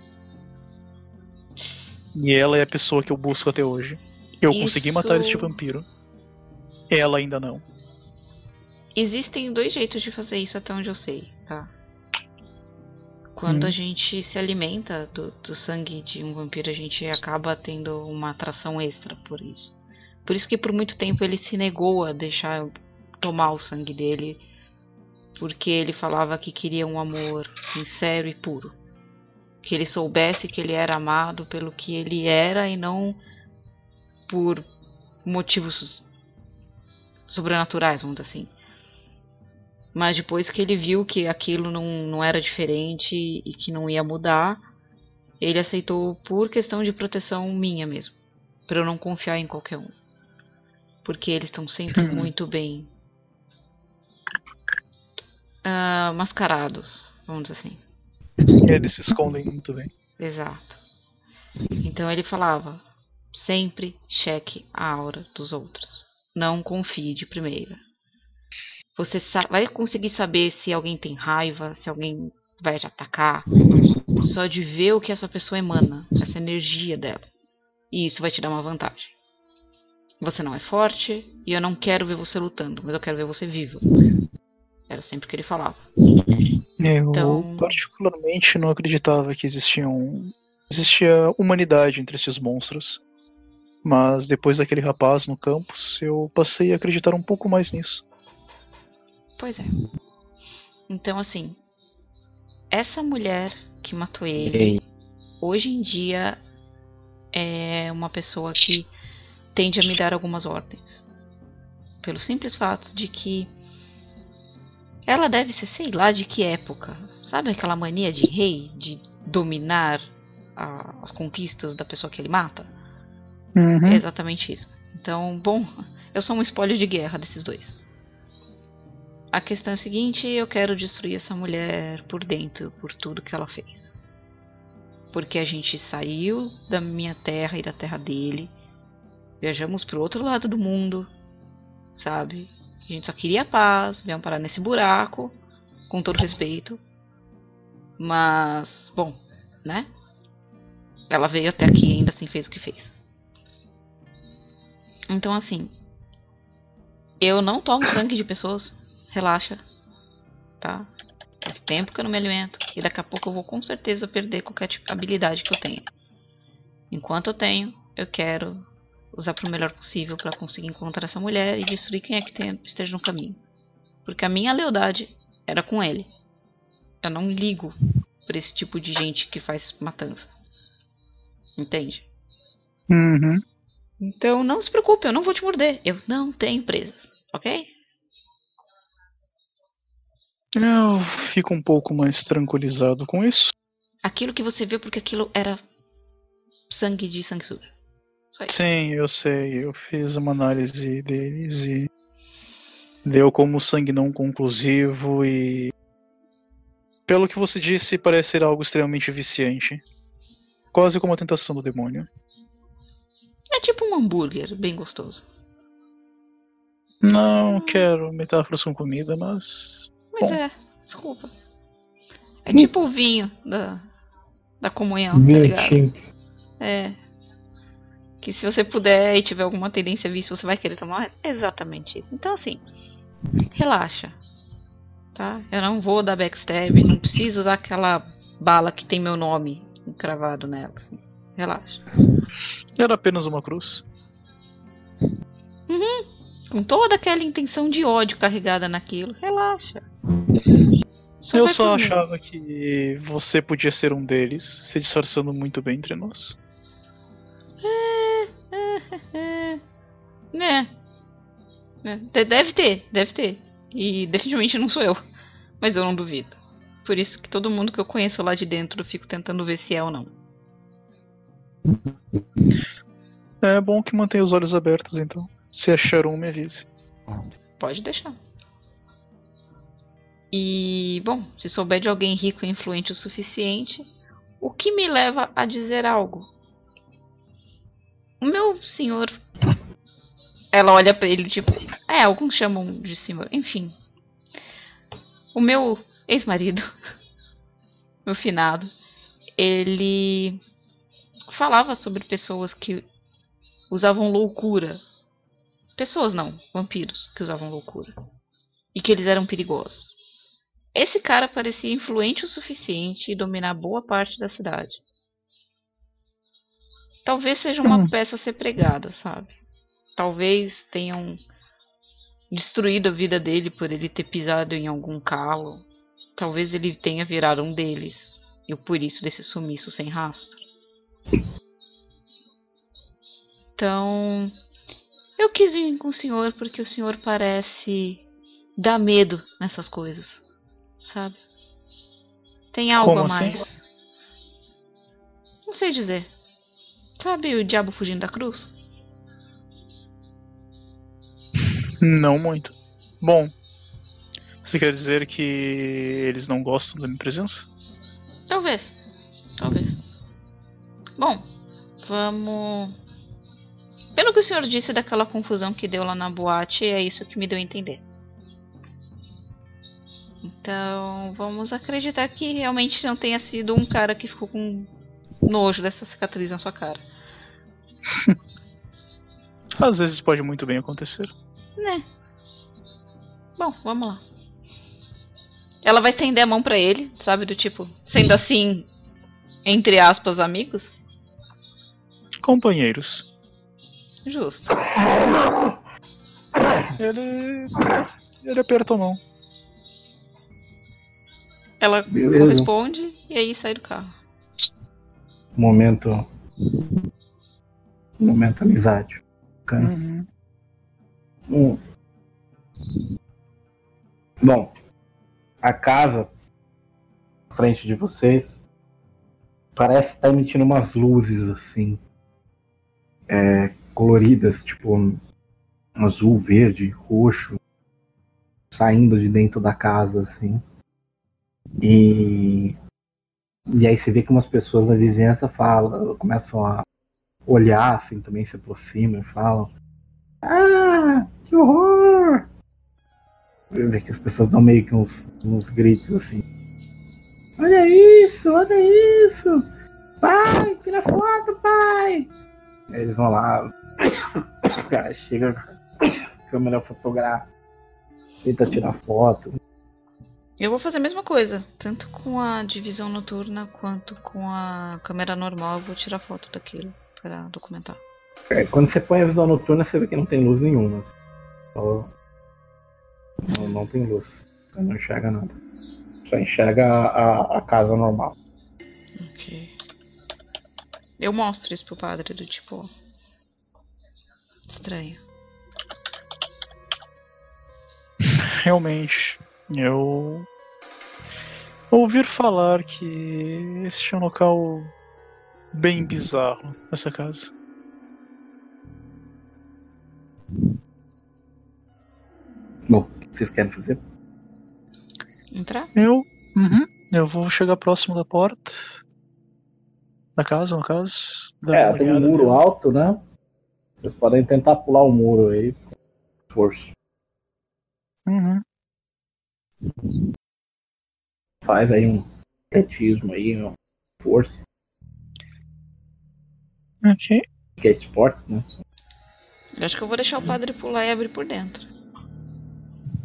E ela é a pessoa que eu busco até hoje. Eu Isso- consegui matar este vampiro. Ela ainda não. Existem dois jeitos de fazer isso até onde eu sei, tá? Quando Hum. a gente se alimenta do, do sangue de um vampiro, a gente acaba tendo uma atração extra por isso. Por isso que por muito tempo ele se negou a deixar tomar o sangue dele, porque ele falava que queria um amor sincero e puro. Que ele soubesse que ele era amado pelo que ele era e não por motivos sobrenaturais, vamos dizer assim. Mas depois que ele viu que aquilo não, não era diferente e que não ia mudar, ele aceitou por questão de proteção minha mesmo. Pra eu não confiar em qualquer um. Porque eles estão sempre muito bem ah, mascarados, vamos dizer assim. Eles se escondem muito bem. Exato. Então ele falava: sempre cheque a aura dos outros. Não confie de primeira. Você vai conseguir saber se alguém tem raiva, se alguém vai te atacar, só de ver o que essa pessoa emana, essa energia dela. E isso vai te dar uma vantagem. Você não é forte e eu não quero ver você lutando, mas eu quero ver você vivo. Era sempre o que ele falava. Eu Então- particularmente não acreditava que existiam existia humanidade entre esses monstros. Mas depois daquele rapaz no campus, eu passei a acreditar um pouco mais nisso. Pois é. Então, assim, essa mulher que matou ele, Ei, hoje em dia é uma pessoa que tende a me dar algumas ordens. Pelo simples fato de que Ela deve ser, sei lá, de que época. Sabe aquela mania de rei de dominar a- as conquistas da pessoa que ele mata? Uhum. É exatamente isso. Então, bom, eu sou um espólio de guerra desses dois. A questão é a seguinte, eu quero destruir essa mulher por dentro, por tudo que ela fez. Porque a gente saiu da minha terra e da terra dele, viajamos pro outro lado do mundo, sabe? A gente só queria paz, viemos parar nesse buraco, com todo respeito. Mas, bom, né? Ela veio até aqui e ainda assim fez o que fez. Então, assim, eu não tomo sangue de pessoas, relaxa, tá? Faz tempo que eu não me alimento e daqui a pouco eu vou com certeza perder qualquer tipo- habilidade que eu tenha. Enquanto eu tenho, eu quero usar para o melhor possível para conseguir encontrar essa mulher e destruir quem é que tenha- esteja no caminho. Porque a minha lealdade era com ele. Eu não ligo por esse tipo de gente que faz matança. Entende? Uhum. Então não se preocupe, eu não vou te morder. Eu não tenho presas, ok? Eu fico um pouco mais tranquilizado com isso. Aquilo que você viu porque aquilo era sangue de sanguessuga. Sim, eu sei. Eu fiz uma análise deles e deu como sangue não conclusivo e. Pelo que você disse, parece ser algo extremamente viciante. Quase como a tentação do demônio. É tipo um hambúrguer, bem gostoso. Não quero metáforas com comida, mas. Mas Bom. é, desculpa. É tipo o vinho da, da comunhão, tá Vinho ligado? tinto. É. Que se você puder e tiver alguma tendência a vício, você vai querer tomar. É exatamente isso. Então, assim, relaxa. Tá? Eu não vou dar backstab, não preciso usar aquela bala que tem meu nome encravado nela. assim. Relaxa. Era apenas uma cruz. Com toda aquela intenção de ódio carregada naquilo, relaxa. eu só por mim. achava que você podia ser um deles, se disfarçando muito bem entre nós. É. É, de- Deve ter, deve ter. E definitivamente não sou eu. Mas eu não duvido. Por isso que todo mundo que eu conheço lá de dentro eu fico tentando ver se é ou não. É bom que mantenha os olhos abertos, então. Se achar um, me avise. Pode deixar. E, bom, se souber de alguém rico e influente o suficiente, o que me leva a dizer algo? O meu senhor. Ela olha pra ele, tipo. É, alguns chamam de senhor. Enfim. O meu ex-marido, meu finado, ele falava sobre pessoas que usavam loucura. Pessoas não, vampiros que usavam loucura. E que eles eram perigosos. Esse cara parecia influente o suficiente e dominar boa parte da cidade. Talvez seja uma Hum. peça a ser pregada, sabe? Talvez tenham destruído a vida dele por ele ter pisado em algum calo. Talvez ele tenha virado um deles. E o por isso desse sumiço sem rastro. Então, eu quis vir com o senhor porque o senhor parece dar medo nessas coisas, sabe? Tem algo Como a mais. assim? Não sei dizer. Sabe o diabo fugindo da cruz? Não muito. Bom, você quer dizer que eles não gostam da minha presença? Talvez. Talvez. Bom, vamos. Pelo que o senhor disse daquela confusão que deu lá na boate, é isso que me deu a entender. Então, vamos acreditar que realmente não tenha sido um cara que ficou com nojo dessa cicatriz na sua cara. Às vezes pode muito bem acontecer. Né? Bom, vamos lá. Ela vai estender a mão pra ele, sabe? Do tipo, sendo assim, entre aspas, amigos? Companheiros. Justo. Ele. Ele aperta a mão. Ela Beleza. corresponde e aí sai do carro. Momento. Momento amizade. Bacana. Uhum. Hum. Bom, a casa à frente de vocês parece estar emitindo umas luzes assim, é, coloridas, tipo um azul, verde, roxo, saindo de dentro da casa assim. E e aí você vê que umas pessoas da vizinhança falam, começam a olhar assim também se aproximam e falam: "Ah, que horror!" Eu vejo que as pessoas dão meio que uns, uns gritos assim. Olha isso, olha isso! Pai, tira foto, pai! Aí eles vão lá, cara chega com a câmera fotográfica, tenta tirar foto. Eu vou fazer a mesma coisa, tanto com a divisão noturna quanto com a câmera normal. Eu vou tirar foto daquilo para documentar. É, quando você põe a visão noturna, você vê que não tem luz nenhuma. assim. Só- Não, não tem luz. Você não enxerga nada. Só enxerga a, a- a casa normal. Ok. Eu mostro isso pro padre do tipo. Estranho. Realmente, eu ouvir falar que este é um local bem bizarro, essa casa. Bom, o que vocês querem fazer? Entrar? Eu, uhum, eu vou chegar próximo da porta da casa, no caso. É, tem um muro alto, né? Vocês podem tentar pular o muro aí. com Força. Uhum. Faz aí um atletismo aí, uma força. Ok. Que é esportes, né? Eu acho que eu vou deixar o padre pular e abrir por dentro.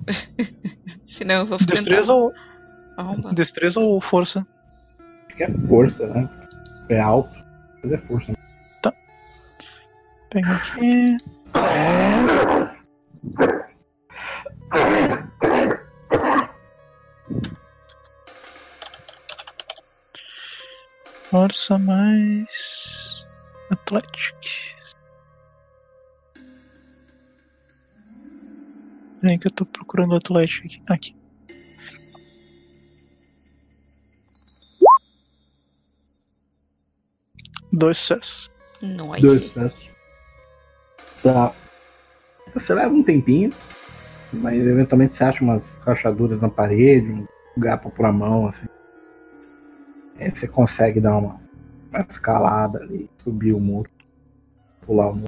Senão eu vou ficar Destreza ou, destreza ou força? Acho que é força, né? É alto, mas é força. Pega aqui. Força mais. Athletics. Que eu tô procurando Atlético aqui. aqui. Dois sucessos. Noite. Dois sucessos. Tá. Você leva um tempinho, mas eventualmente você acha umas rachaduras na parede, um lugar pra pôr a mão, assim. Aí você consegue dar uma, uma escalada ali, subir o muro, pular o muro.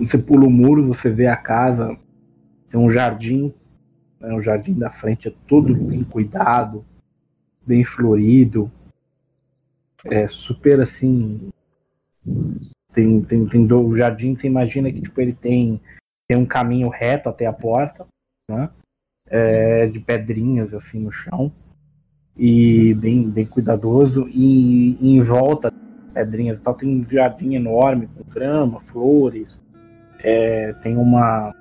Você pula o muro, você vê a casa, tem um jardim, né, o jardim da frente é todo bem cuidado, bem florido, é super assim. Tem, tem, tem do, o jardim, você imagina que tipo, ele tem, tem um caminho reto até a porta, né? É, de pedrinhas assim no chão. E bem, bem cuidadoso. E, e em volta, pedrinhas e tal, tem um jardim enorme com grama, flores. É, tem uma,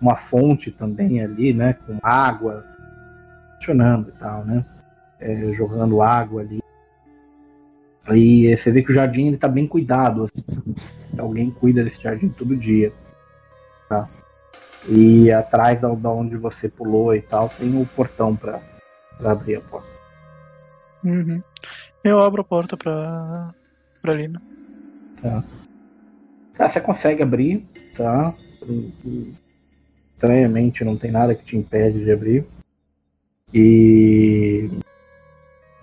uma fonte também ali, né? Com água funcionando e tal, né? É, jogando água ali. E você vê que o jardim ele tá bem cuidado. assim. Alguém cuida desse jardim todo dia. Tá? E atrás da, onde você pulou e tal, tem o portão pra, pra abrir a porta. Uhum. Eu abro a porta pra, pra Lina. Tá, você consegue abrir, tá? Estranhamente não tem nada que te impede de abrir. E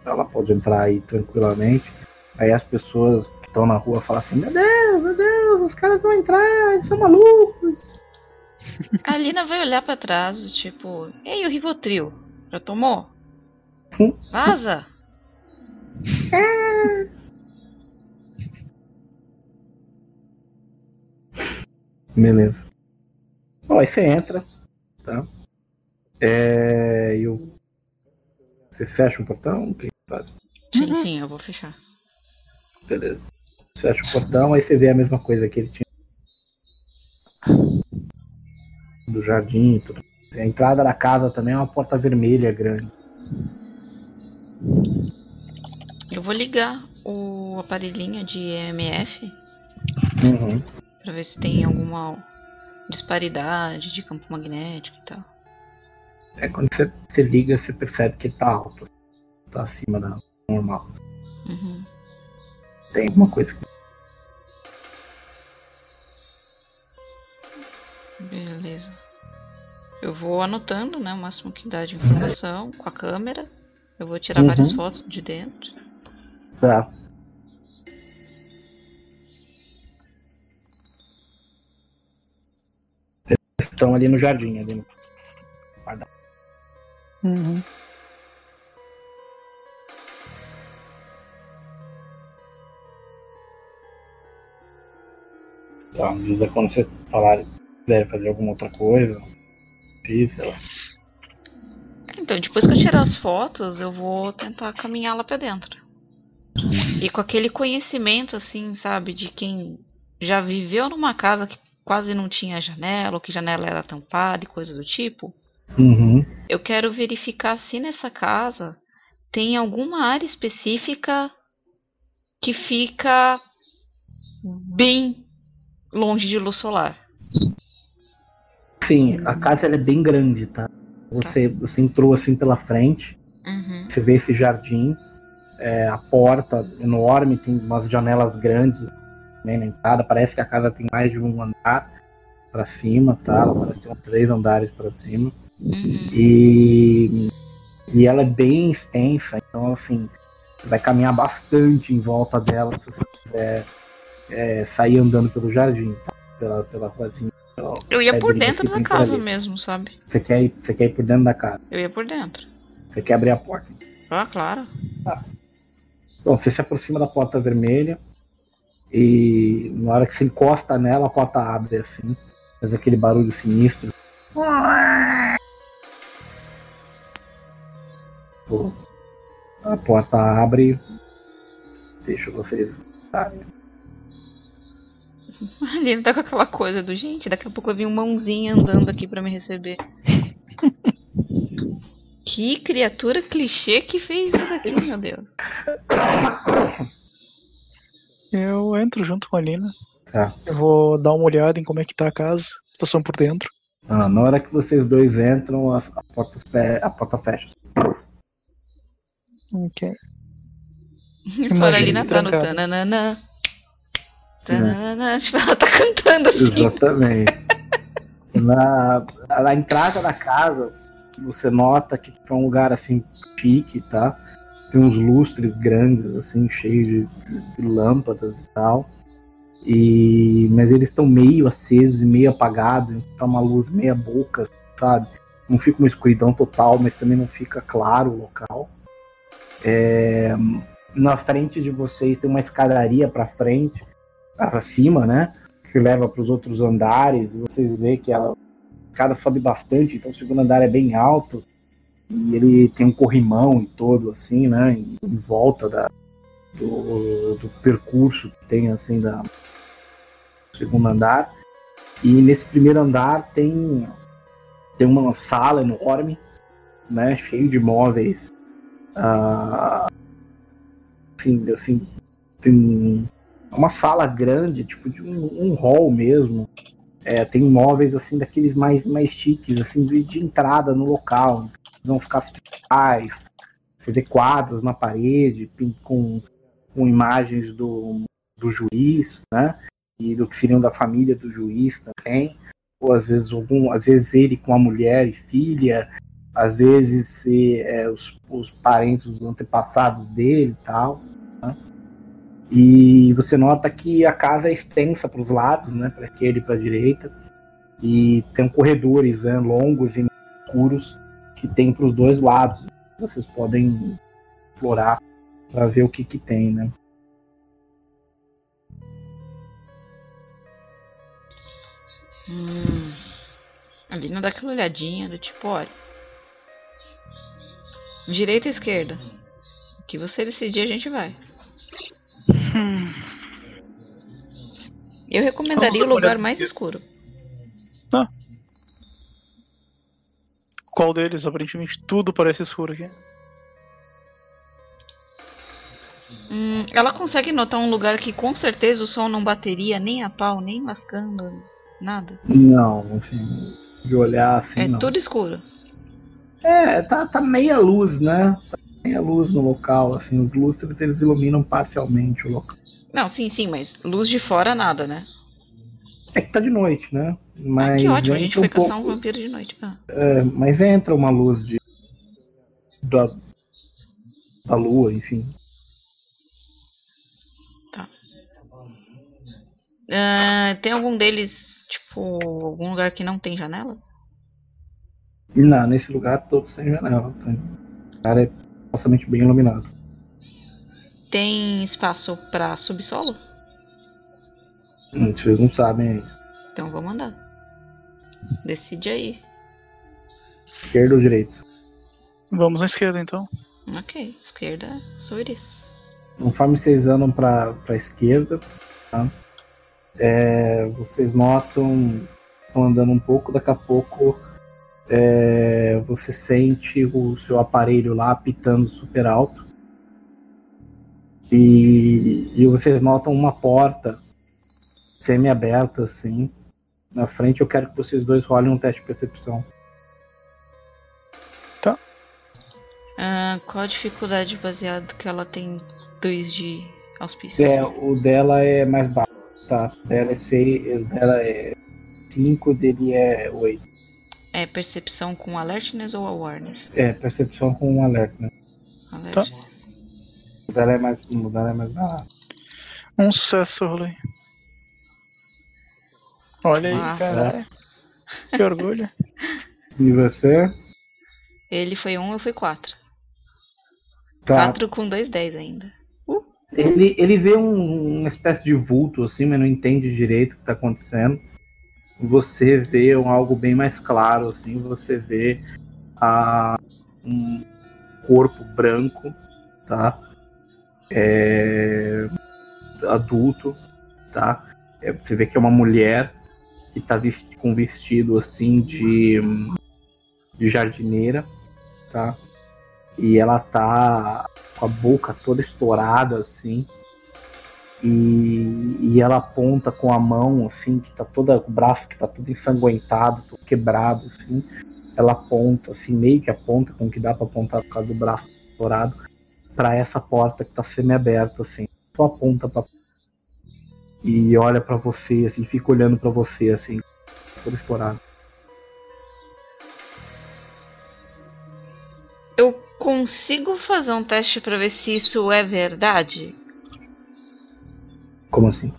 ela pode entrar aí tranquilamente. Aí as pessoas que estão na rua falam assim, meu Deus, meu Deus, os caras vão entrar, eles são malucos. A Lina vai olhar pra trás, tipo, ei, o Rivotril, já tomou? Hum. Vaza! Beleza. Bom, aí você entra, tá? É. E o. Você fecha o portão? O que faz? Sim, sim, eu vou fechar. Beleza. Você fecha o portão, aí você vê a mesma coisa que ele tinha. Do jardim e tudo. A entrada da casa também é uma porta vermelha grande. Eu vou ligar o aparelhinho de EMF Uhum. Pra ver se tem alguma disparidade de campo magnético e tal. É quando você, você liga, você percebe que ele tá alto. Tá acima da normal. Uhum. Tem alguma coisa que. Beleza. Eu vou anotando, né? O máximo que dá de informação com a câmera. Eu vou tirar Uhum. várias fotos de dentro. Tá. Estão ali no jardim, ali no Uhum. Tá, avisa quando vocês falarem, quiserem fazer alguma outra coisa. Sei lá. Então, depois que eu tirar as fotos, eu vou tentar caminhar lá pra dentro. E com aquele conhecimento, assim, sabe, de quem já viveu numa casa que quase não tinha janela, ou que janela era tampada e coisa do tipo, Uhum. eu quero verificar se nessa casa tem alguma área específica que fica bem longe de luz solar. Sim, a casa é bem grande, tá? Você, você entrou assim pela frente, Uhum. você vê esse jardim, é, a porta enorme, tem umas janelas grandes entrada. Parece que a casa tem mais de um andar pra cima, tá? Ela parece ter uns três andares pra cima. Uhum. E, e ela é bem extensa, então assim, você vai caminhar bastante em volta dela se você quiser é, sair andando pelo jardim, tá? pela, pela. Eu ia por pedrinhas dentro da tem por casa ali. mesmo, sabe? Você quer, ir, você quer ir por dentro da casa, Eu ia por dentro. você quer abrir a porta. Ah, claro. Bom, você se aproxima da porta vermelha e na hora que você encosta nela, a porta abre assim, faz aquele barulho sinistro. Pô, A porta abre, deixa vocês. entrarem. A Aline tá com aquela coisa do gente, daqui a pouco vai vir uma mãozinha andando aqui pra me receber. que criatura clichê que fez isso daqui, meu Deus. Eu entro junto com a Lina. Tá. Eu vou dar uma olhada em como é que tá a casa, situação por dentro. Ah, na hora que vocês dois entram, as- a, porta, a porta fecha. Ok. Fora ali na que tá no tananana. Tananana. Tipo, ela tá cantando assim. Exatamente. na, na entrada da casa, você nota que é um lugar assim chique, tá? Tem uns lustres grandes, assim, cheios de, de lâmpadas e tal. E, mas eles estão meio acesos e meio apagados, então tá uma luz meia boca, sabe? Não fica uma escuridão total, mas também não fica claro o local. É, na frente de vocês tem uma escadaria para frente, para cima, né? Que leva para os outros andares. E vocês veem que ela, a escada sobe bastante, então o segundo andar é bem alto. E ele tem um corrimão e todo, assim, né? Em, em volta da, do, do percurso que tem, assim, da do segundo andar. E nesse primeiro andar tem, tem uma sala enorme, né? Cheio de móveis. ah, assim, assim, tem uma sala grande, tipo de um, um hall mesmo. É, tem móveis assim daqueles mais, mais chiques, assim, de, de entrada no local. Vão ficar você vê quadros na parede com, com imagens do, do juiz, né? E do que seriam da família do juiz também. Ou às vezes algum, às vezes ele com a mulher e filha, às vezes é, os, os parentes, os antepassados dele e tal. Né? E você nota que a casa é extensa para os lados, né, para esquerda e para direita, e tem corredores né, longos e escuros que tem para os dois lados. Vocês podem explorar para ver o que que tem, né? Hum. Ali não dá aquela olhadinha do tipo, olha. Direita ou esquerda? O que você decidir, a gente vai. Hum, Eu recomendaria Vamos o lugar mais escuro. Qual deles? Aparentemente tudo parece escuro aqui. Hum, ela consegue notar um lugar que com certeza o sol não bateria nem a pau, nem lascando, nada. Não, assim, de olhar assim, é não. tudo escuro. É, tá, tá meia luz, né? Tá meia luz no local, assim, os lustres eles iluminam parcialmente o local. Não, sim, sim, mas luz de fora nada, né? É que tá de noite, né? Mas ah, que ótimo, a gente foi um caçar um vampiro de noite. Ah. é, mas entra uma luz de da, da lua, enfim. Ah, tem algum deles, tipo, algum lugar que não tem janela? Não, nesse lugar todos sem janela. Tá? O lugar é falsamente bem iluminado. Tem espaço pra subsolo? Hum, Vocês não sabem ainda. Então vamos andar. Decide aí. Esquerda ou direita? Vamos à esquerda então. Ok, esquerda, sou Iris. Conforme vocês andam para a esquerda, tá? É, vocês notam, estão andando um pouco, daqui a pouco é, você sente o seu aparelho lá apitando super alto. E, e vocês notam uma porta semi-aberta assim. Na frente eu quero que vocês dois rolem um teste de percepção. Ah, qual a dificuldade baseado que ela tem dois de auspício? É, o dela é mais baixo, tá? Dela é 6, o dela é 5, dele é 8. É percepção com alertness ou awareness? É, percepção com né? Alert. O dela é mais, o dela é mais barato. Um sucesso, rolê. Olha aí, Ah. cara. Que orgulho. E você? Ele foi um, eu fui quatro. Tá. Quatro com dois dez ainda. Ele, ele vê um- uma espécie de vulto assim, mas não entende direito o que tá acontecendo. Você vê um, algo bem mais claro, assim, você vê a, um corpo branco, tá? É, adulto, tá? É, você vê que é uma mulher que tá com vestido assim de, de jardineira, tá? E ela tá com a boca toda estourada assim. E, e ela aponta com a mão assim, que tá toda o braço que tá todo ensanguentado, quebrado assim. Ela aponta assim, meio que aponta com o que dá pra apontar por causa do braço estourado para essa porta que tá semi-aberta assim. Só aponta para e olha pra você assim, fica olhando pra você assim, todo estourado. Eu consigo fazer um teste pra ver se isso é verdade? Como assim?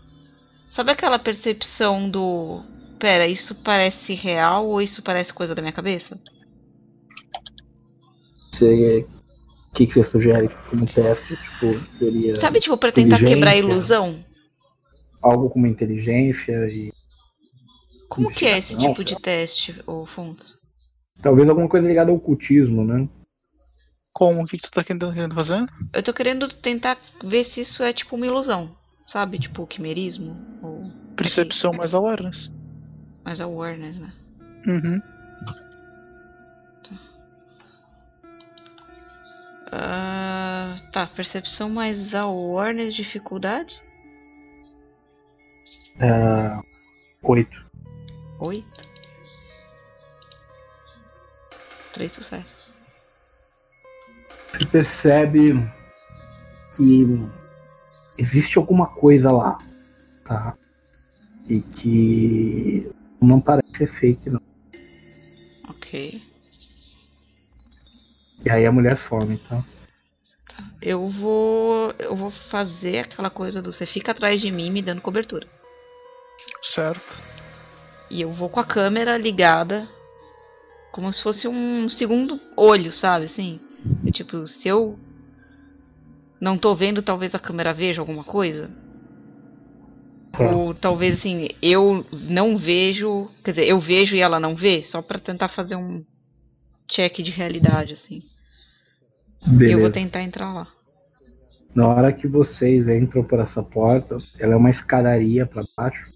Sabe aquela percepção do. Pera, isso parece real ou isso parece coisa da minha cabeça? Você o que, que você sugere como teste? Tipo, seria Sabe, tipo, pra tentar quebrar a ilusão? Algo como inteligência e Como que é esse tipo de teste, ô Fontes? talvez alguma coisa ligada ao ocultismo, né? Como? O que que você tá querendo fazer? Eu tô querendo tentar ver se isso é tipo uma ilusão. Sabe? Tipo, quimerismo? Ou. Percepção mais awareness. Mais awareness, né? Uhum. Ah, tá, percepção mais awareness, dificuldade? Ah, oito. Oito. Três sucessos. Você percebe que existe alguma coisa lá, tá? E que não parece ser fake, não. Ok. E aí a mulher some, tá? Eu vou. Eu vou fazer aquela coisa do você fica atrás de mim me dando cobertura. Certo. E eu vou com a câmera ligada. Como se fosse um segundo olho, sabe? Assim. Eu, tipo, se eu não tô vendo, talvez a câmera veja alguma coisa. Tá. Ou talvez assim, eu não vejo. Quer dizer, eu vejo e ela não vê, só pra tentar fazer um check de realidade, assim. Eu vou Beleza. tentar entrar lá. Na hora que vocês entram por essa porta, ela é uma escadaria para baixo.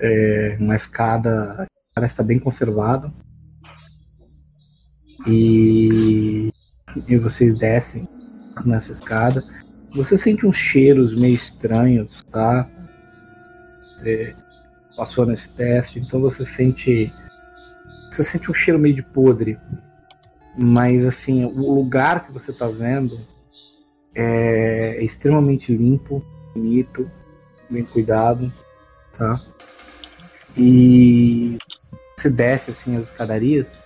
É uma escada parece estar bem conservada. E, e vocês descem nessa escada. Você sente uns cheiros meio estranhos, tá? Você passou nesse teste, então você sente você sente um cheiro meio de podre. Mas assim, o lugar que você tá vendo é extremamente limpo, bonito, bem cuidado, tá? E você desce assim as escadarias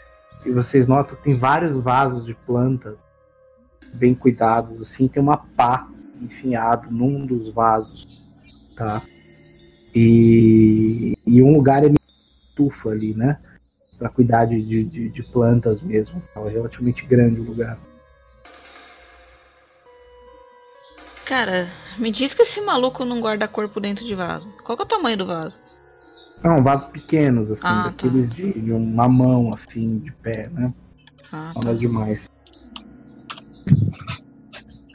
e vocês notam que tem vários vasos de planta bem cuidados, assim, tem uma pá enfiado num dos vasos, tá? E, e um lugar é tufa ali, né? Para cuidar de, de, de, plantas mesmo. É relativamente grande o lugar. Cara, me diz que esse maluco não guarda corpo dentro de vaso. Qual é o tamanho do vaso? Não, vasos pequenos, assim, ah, tá. daqueles tá. de, de, uma mão, assim, de pé, né? Ah, Nada tá. demais.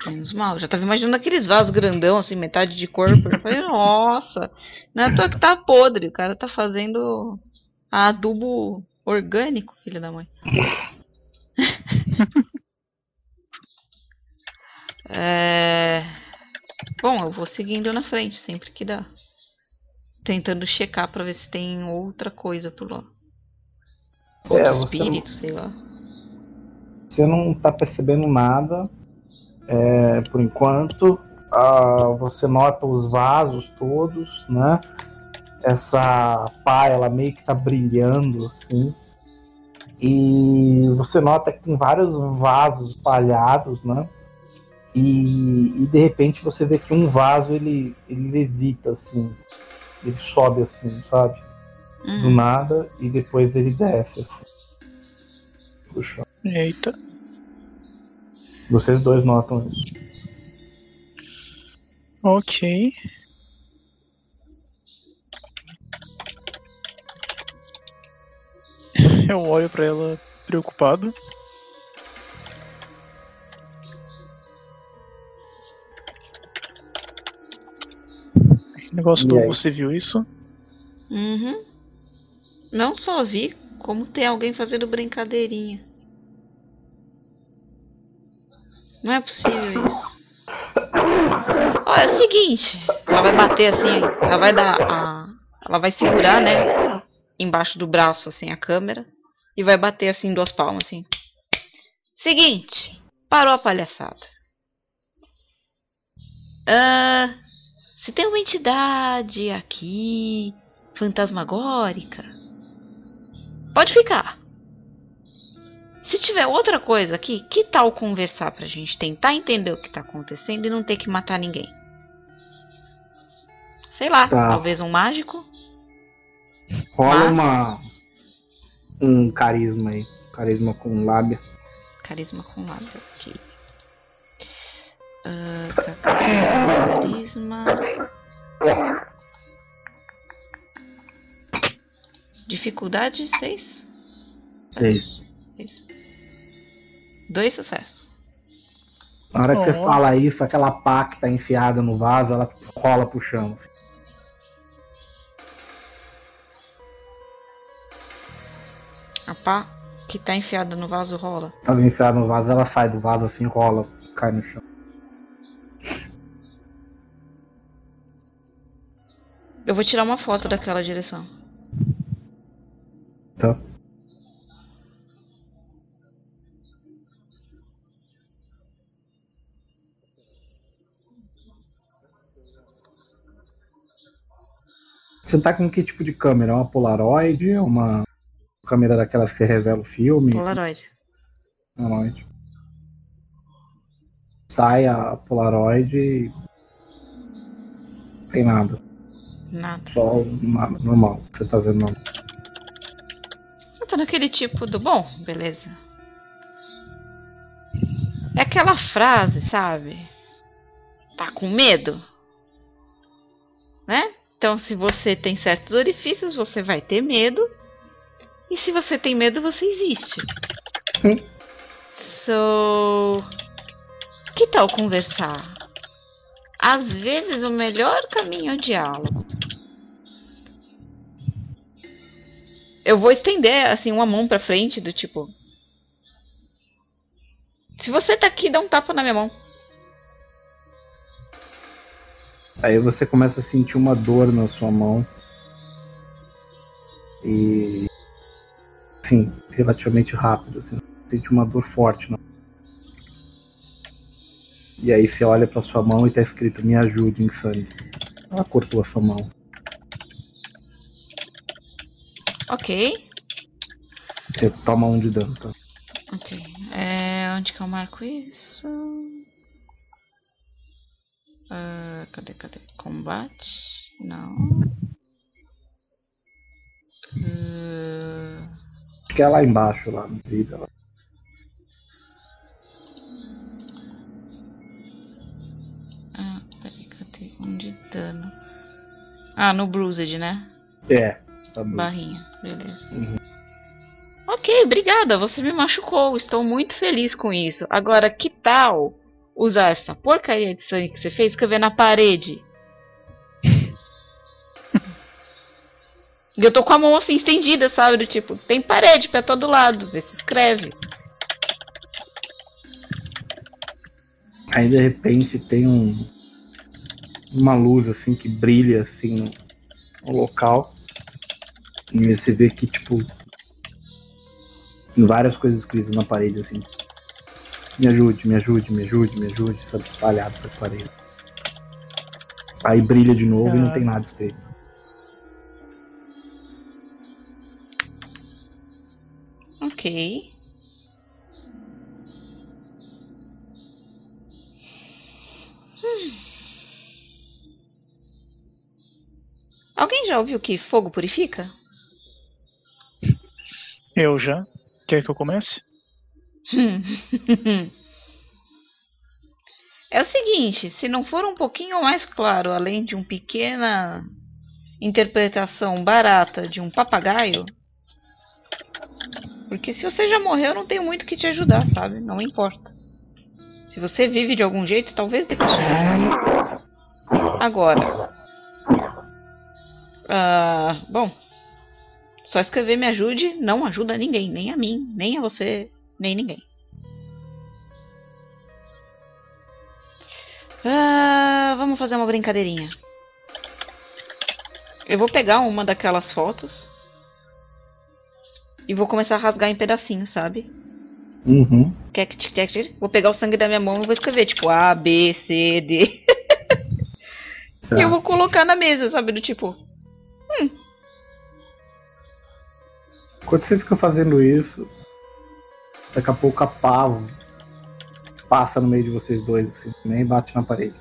Menos mal. Já tava imaginando aqueles vasos grandão, assim, metade de corpo. Eu falei, nossa, não é à que tá podre. O cara tá fazendo adubo orgânico, filho da mãe. é... Bom, eu vou seguindo na frente sempre que dá. Tentando checar pra ver se tem outra coisa por lá. Ou é, espírito, não... sei lá. Você não tá percebendo nada é, por enquanto. Ah, você nota os vasos todos, né? Essa pá, ela meio que tá brilhando, assim. E você nota que tem vários vasos espalhados, né? E, e, de repente você vê que um vaso ele, ele levita assim, ele sobe assim, sabe? Uhum. Do nada e depois ele desce assim, do chão. Eita. Vocês dois notam isso. Ok. Eu olho para ela preocupado. Negócio do você viu isso? Uhum. Não só vi, como tem alguém fazendo brincadeirinha. Não é possível isso. Olha, é o seguinte. Ela vai bater assim. Ela vai dar. A, ela vai segurar, né? Embaixo do braço, assim, a câmera. E vai bater assim, duas palmas, assim. Seguinte. Parou a palhaçada. Ah, se tem uma entidade aqui. Fantasmagórica. Pode ficar. Se tiver outra coisa aqui, que tal conversar pra gente tentar entender o que tá acontecendo e não ter que matar ninguém? Sei lá, tá. talvez um mágico? Rola uma. Um carisma aí. Carisma com lábia. Carisma com lábia, ok. Uh, carisma. Dificuldade 6? 6. Dois sucessos. Na hora que oh. você fala isso, aquela pá que tá enfiada no vaso, ela rola pro chão. Assim. A pá que tá enfiada no vaso rola. Tá enfiada no vaso, ela sai do vaso assim, rola, cai no chão. Eu vou tirar uma foto daquela direção. Tá. Você tá com que tipo de câmera? Uma Polaroid? Uma câmera daquelas que revela o filme? Polaroid. Polaroid. Sai a Polaroid e. Tem nada. Nada. Só normal. Você tá vendo normal. Eu tô naquele tipo do. Bom, beleza. É aquela frase, sabe? Tá com medo? Né? Então, se você tem certos orifícios, você vai ter medo. E se você tem medo, você existe. so. Que tal conversar? Às vezes, o melhor caminho é o diálogo. Eu vou estender, assim, uma mão pra frente, do tipo. Se você tá aqui, dá um tapa na minha mão. Aí você começa a sentir uma dor na sua mão. E assim, relativamente rápido, assim, sente uma dor forte. Não. E aí você olha pra sua mão e tá escrito me ajude em sangue. Ela cortou a sua mão. Ok. Você toma um de dano, tá? Ok. É, onde que eu marco isso? Ah, cadê, cadê? Combate? Não. Acho que é lá embaixo, lá no vida. Lá. ah, peraí, cadê? Um de dano. Ah, no Bruised, né? É, tá. Barrinha, beleza. Uhum. Ok, obrigada, você me machucou. Estou muito feliz com isso. Agora, que tal usar essa porcaria de sangue que você fez escrever na parede? Eu tô com a mão assim estendida, sabe? Do tipo, tem parede pra todo lado, vê se escreve. Aí de repente tem um uma luz assim que brilha assim no local. E você vê que tipo tem várias coisas escritas na parede assim. Me ajude, me ajude, me ajude, me ajude, sabe, espalhado pela parede. Aí brilha de novo e não Ah. tem nada escrito. Ok. Hum. Alguém já ouviu que fogo purifica? Eu já. Quer que eu comece? É o seguinte, se não for um pouquinho mais claro, além de uma pequena interpretação barata de um papagaio, porque se você já morreu, eu não tenho muito que te ajudar, sabe? Não importa. Se você vive de algum jeito, talvez sobreviver. Agora. Ah, bom. Só escrever me ajude não ajuda ninguém, nem a mim, nem a você, nem ninguém. Ah, vamos fazer uma brincadeirinha. Eu vou pegar uma daquelas fotos e vou começar a rasgar em pedacinhos, sabe? Uhum. Vou pegar o sangue da minha mão e vou escrever tipo A, B, C, D. Tá. E eu vou colocar na mesa, sabe? Do tipo. Quando você fica fazendo isso, daqui a pouco a pá passa no meio de vocês dois, assim, nem bate na parede.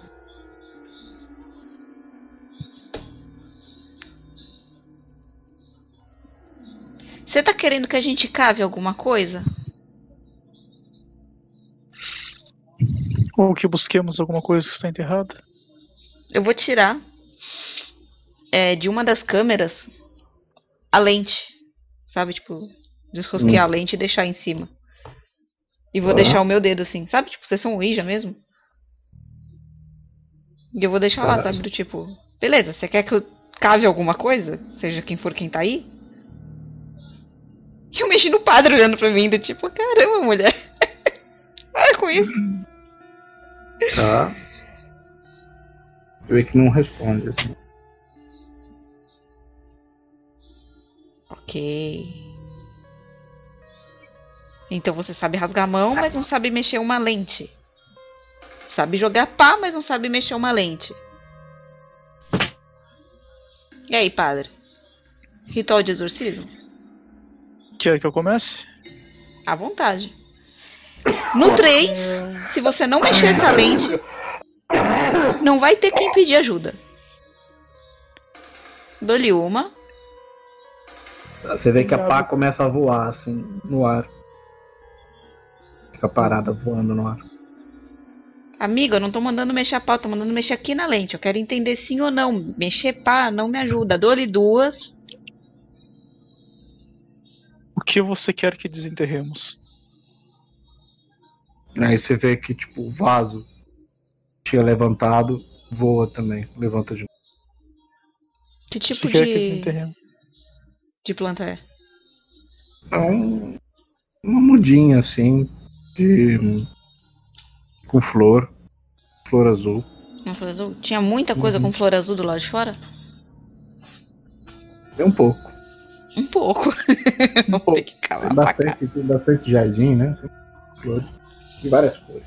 Você tá querendo que a gente cave alguma coisa? Ou que busquemos alguma coisa que está enterrada? Eu vou tirar é, de uma das câmeras a lente. Sabe? Tipo, desrosquear a lente e deixar em cima. E vou Tá. deixar o meu dedo assim. Sabe? Tipo, vocês são Ouija mesmo? E eu vou deixar lá, Caralho. sabe? Do tipo, beleza, você quer que eu cave alguma coisa? Seja quem for quem tá aí? E eu mexi no padre olhando pra mim, do tipo, caramba, mulher. Para com isso. Tá. Eu vejo que não responde, assim. Ok. Então você sabe rasgar a mão, mas não sabe mexer uma lente. Sabe jogar pá, mas não sabe mexer uma lente. E aí, padre? Ritual de exorcismo? Quer que eu comece? À vontade. No 3, se você não mexer essa lente, não vai ter quem pedir ajuda. Dou-lhe uma. Você vê que a pá começa a voar, assim, no ar. Fica parada voando no ar. Amiga, eu não tô mandando mexer a pá, eu tô mandando mexer aqui na lente. Eu quero entender sim ou não. Mexer pá não me ajuda. Dou-lhe duas. O que você quer que desenterremos? Aí você vê que, tipo, o vaso tinha levantado, voa também. Levanta de novo. Que tipo você quer que de, desenterremos? De planta é? É um, uma mudinha, assim, de. com flor. Flor azul. Uma flor azul? Tinha muita coisa Uhum. com flor azul do lado de fora? É um pouco. Um pouco. Vou pouco. ter que calar Tem bastante, tem bastante jardim, né? Tem flores. Tem várias cores.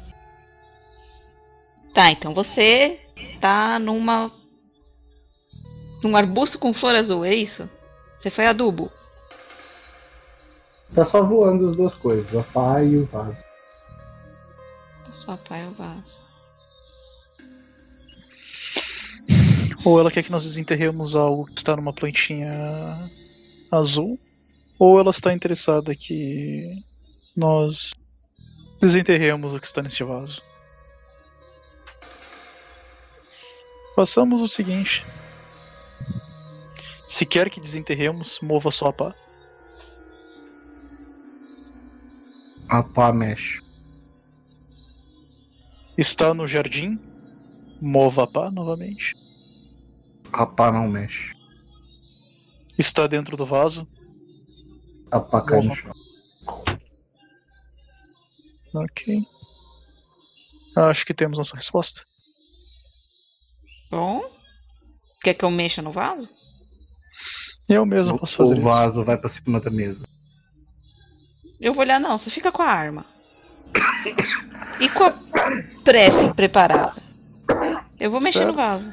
Tá, então você tá numa. num arbusto com flor azul, é isso? Você foi adubo. Tá só voando as duas coisas, a pá e o vaso. Só pai o vaso. Ou ela quer que nós desenterremos algo que está numa plantinha azul, ou ela está interessada que nós desenterremos o que está neste vaso. Façamos o seguinte. Se quer que desenterremos, mova sua pá. A pá mexe. Está no jardim, mova a pá novamente. A pá não mexe. Está dentro do vaso, A pá cai no chão. ok. Acho que temos nossa resposta. Bom. Quer que eu mexa no vaso? Eu mesmo posso fazer o isso. vaso vai pra cima da mesa. Eu vou olhar, não. Você fica com a arma. E com a prece preparada. Eu vou mexer no Certo. vaso.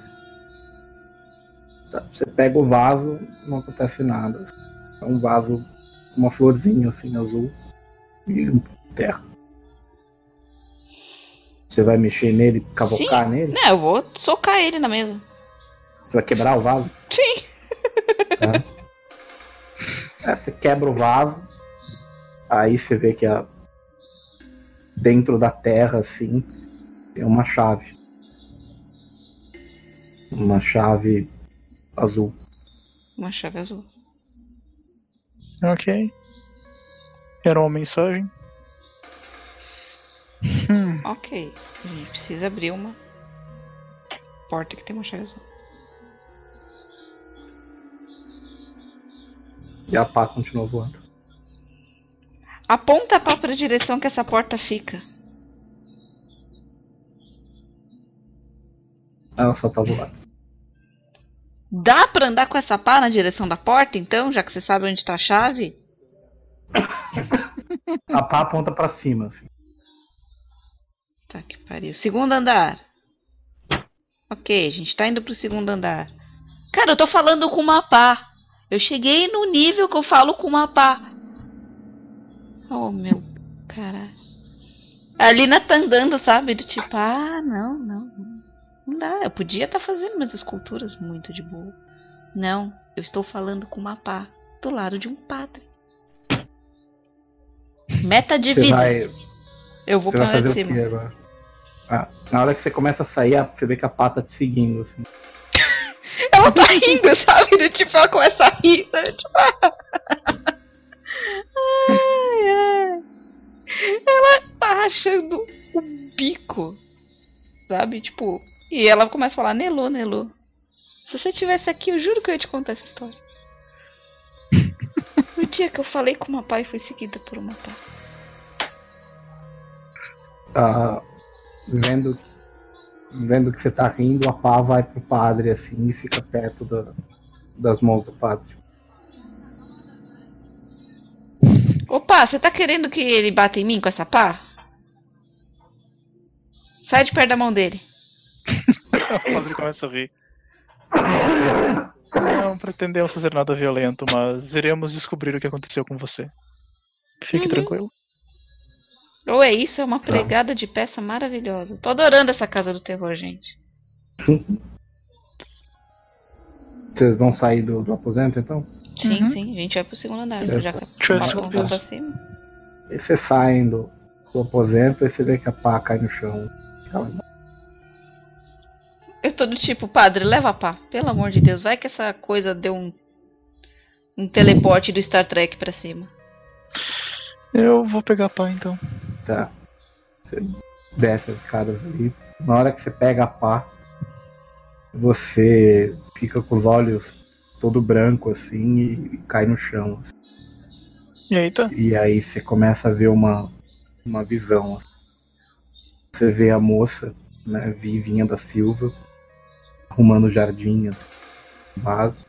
Tá, Você pega o vaso, não acontece nada. É um vaso com uma florzinha assim azul e um terra. Você vai mexer nele, cavocar nele? Não, eu vou socar ele na mesa. Você vai quebrar o vaso? Sim. É, você quebra o vaso, aí você vê que a... dentro da terra, assim, tem uma chave. Uma chave azul. Uma chave azul. Ok. Era uma mensagem. Ok. A gente precisa abrir uma porta que tem uma chave azul. E a pá continua voando. Aponta para a direção que essa porta fica. Ela só tá voando. Dá pra andar com essa pá na direção da porta, então, já que você sabe onde tá a chave? A pá aponta pra cima, assim. Tá que pariu. Segundo andar. Ok, a gente tá indo pro segundo andar. Cara, eu tô falando com uma pá. Eu cheguei no nível que eu falo com uma pá. Oh, meu caralho. A Lina tá andando, sabe? Do tipo, ah, não, não. Não dá. Eu podia estar fazendo minhas esculturas muito de boa. Não, eu estou falando com uma pá. Do lado de um padre. Meta de Você vida. vai, Eu vou pra lá fazer de cima. Ah, na hora que você começa a sair, você vê que a pá tá te seguindo, assim. Ela tá rindo, sabe? Tipo, ela começa a rir, sabe? Tipo, ai, ai. Ela tá rachando o bico, sabe? Tipo, e ela começa a falar, Nelu, Nelu. Se você tivesse aqui, eu juro que eu ia te contar essa história. O dia que eu falei com uma pá e fui seguida por uma pá. Ah, vendo, vendo que você tá rindo, a pá vai pro padre, assim, e fica perto da- das mãos do padre. Opa, você tá querendo que ele bata em mim com essa pá? Sai de perto da mão dele. o padre começa a rir. Não pretendemos fazer nada violento, mas iremos descobrir o que aconteceu com você. Fique Uhum. tranquilo. Ou é isso, é uma pregada de peça maravilhosa. Tô adorando essa casa do terror, gente. Vocês vão sair do, do aposento, então? Sim, Uhum. sim, a gente vai pro segundo andar. Certo. Já que a Deixa eu pá descobrir apontou pra cima. E vocês saem do, do aposento e você vê que a pá cai no chão. Eu tô do tipo, padre, leva a pá. Pelo amor de Deus, vai que essa coisa deu um. Um teleporte do Star Trek pra cima. Eu vou pegar a pá então. Tá. Você desce as escadas ali. Na hora que você pega a pá, você fica com os olhos todo branco assim e, cai no chão. assim. E aí tá? E aí você começa a ver uma, uma visão. assim. Você vê a moça, né, Vivinha da Silva, arrumando jardins, vaso.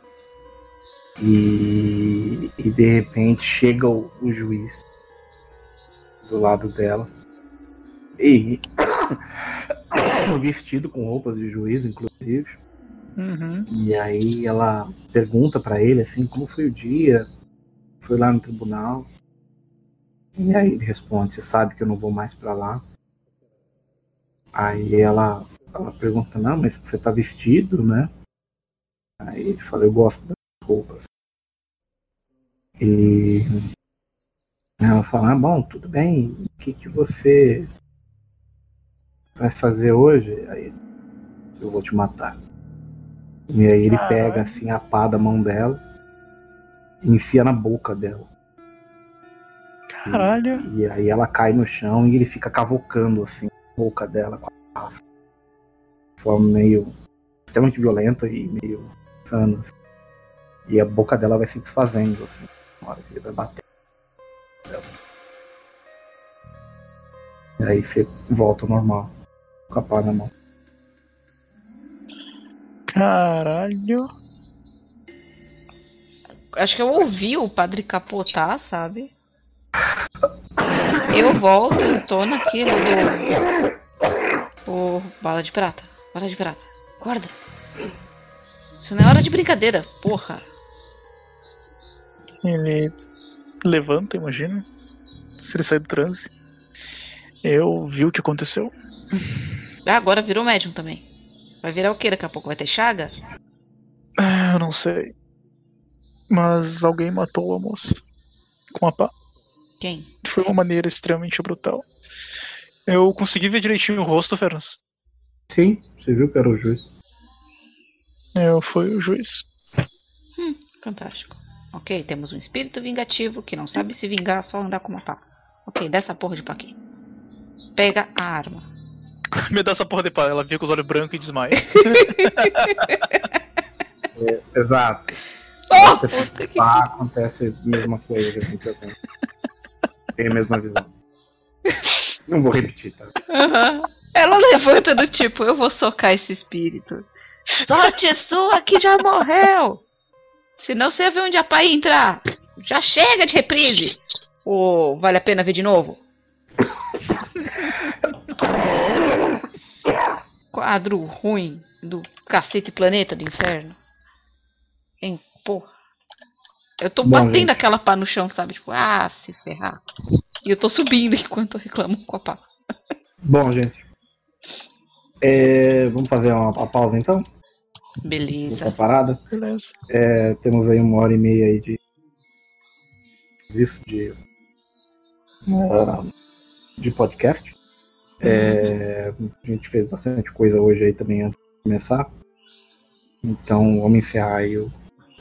E, e de repente chega o, o juiz do lado dela. E vestido com roupas de juiz, inclusive. Uhum. E aí ela pergunta pra ele assim, como foi o dia? Foi lá no tribunal. E aí ele responde, você sabe que eu não vou mais pra lá. Aí ela, ela pergunta, não, mas você tá vestido, né? Aí ele fala, eu gosto das roupas. E ela fala, ah, bom, tudo bem, o que, que você vai fazer hoje? Aí eu vou te matar. E aí ele pega assim a pá da mão dela e enfia na boca dela. Caralho. E aí ela cai no chão e ele fica cavocando assim a boca dela com a pá. De forma meio extremamente violenta e meio insana. assim. E a boca dela vai se desfazendo assim, na hora que ele vai bater. Nela. E aí você volta ao normal. Com a pá na mão. Caralho. Acho que eu ouvi o padre capotar, sabe? Eu volto, tô naquilo do. Ô, bala de prata. Bala de prata. Acorda. Isso não é hora de brincadeira, porra. Ele levanta, imagina. Se ele sai do transe. Eu vi o que aconteceu. Ah, agora virou médium também. Vai virar o que daqui a pouco? Vai ter chaga? Ah, Eu não sei. Mas alguém matou a moça. Com a pá. Quem? Foi uma maneira extremamente brutal. Eu consegui ver direitinho o rosto, Fernas. Sim, você viu que era o juiz. Eu fui o juiz. Hum, fantástico. Ok, temos um espírito vingativo que não sabe se vingar, só andar com uma pá. Ok, dessa porra de pá aqui. Pega a arma. Me dá essa porra de pá. Ela via com os olhos brancos e desmaia. Exato. Oh, Você puta que pá, acontece a mesma coisa. Tem a mesma visão. Não vou repetir, tá? Aham. Ela levanta do tipo, eu vou socar esse espírito. Sorte sua que já morreu! Senão você ia ver onde a pai entrar. Já chega de reprise! Ou vale a pena ver de novo? Quadro ruim do cacete planeta do inferno. Hein, porra. Eu tô Bom, batendo gente. aquela pá no chão, sabe? Tipo, ah, se ferrar. E eu tô subindo enquanto eu reclamo com a pá. Bom, gente. É, vamos fazer uma, uma pausa então? Beleza. parada. Beleza. É, temos aí uma hora e meia aí de. Isso, de. ah, de podcast. É, a gente fez bastante coisa hoje aí também antes de começar. Então vamos encerrar aí o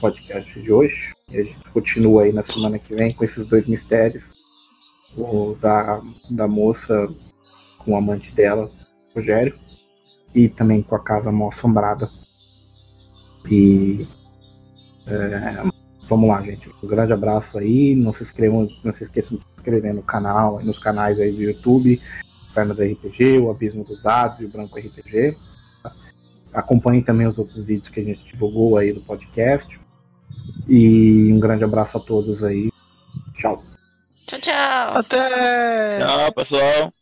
podcast de hoje. E a gente continua aí na semana que vem com esses dois mistérios. O da, da moça com o amante dela, Rogério. E também com a casa mal assombrada. E é, vamos lá, gente. Um grande abraço aí. Não se inscrevam, não se esqueçam de se inscrever no canal, nos canais aí do YouTube, Pernas RPG, o Abismo dos Dados e o Branco RPG. Acompanhem também os outros vídeos que a gente divulgou aí do podcast. E um grande abraço a todos aí. Tchau. Tchau, tchau. Até! Tchau, pessoal.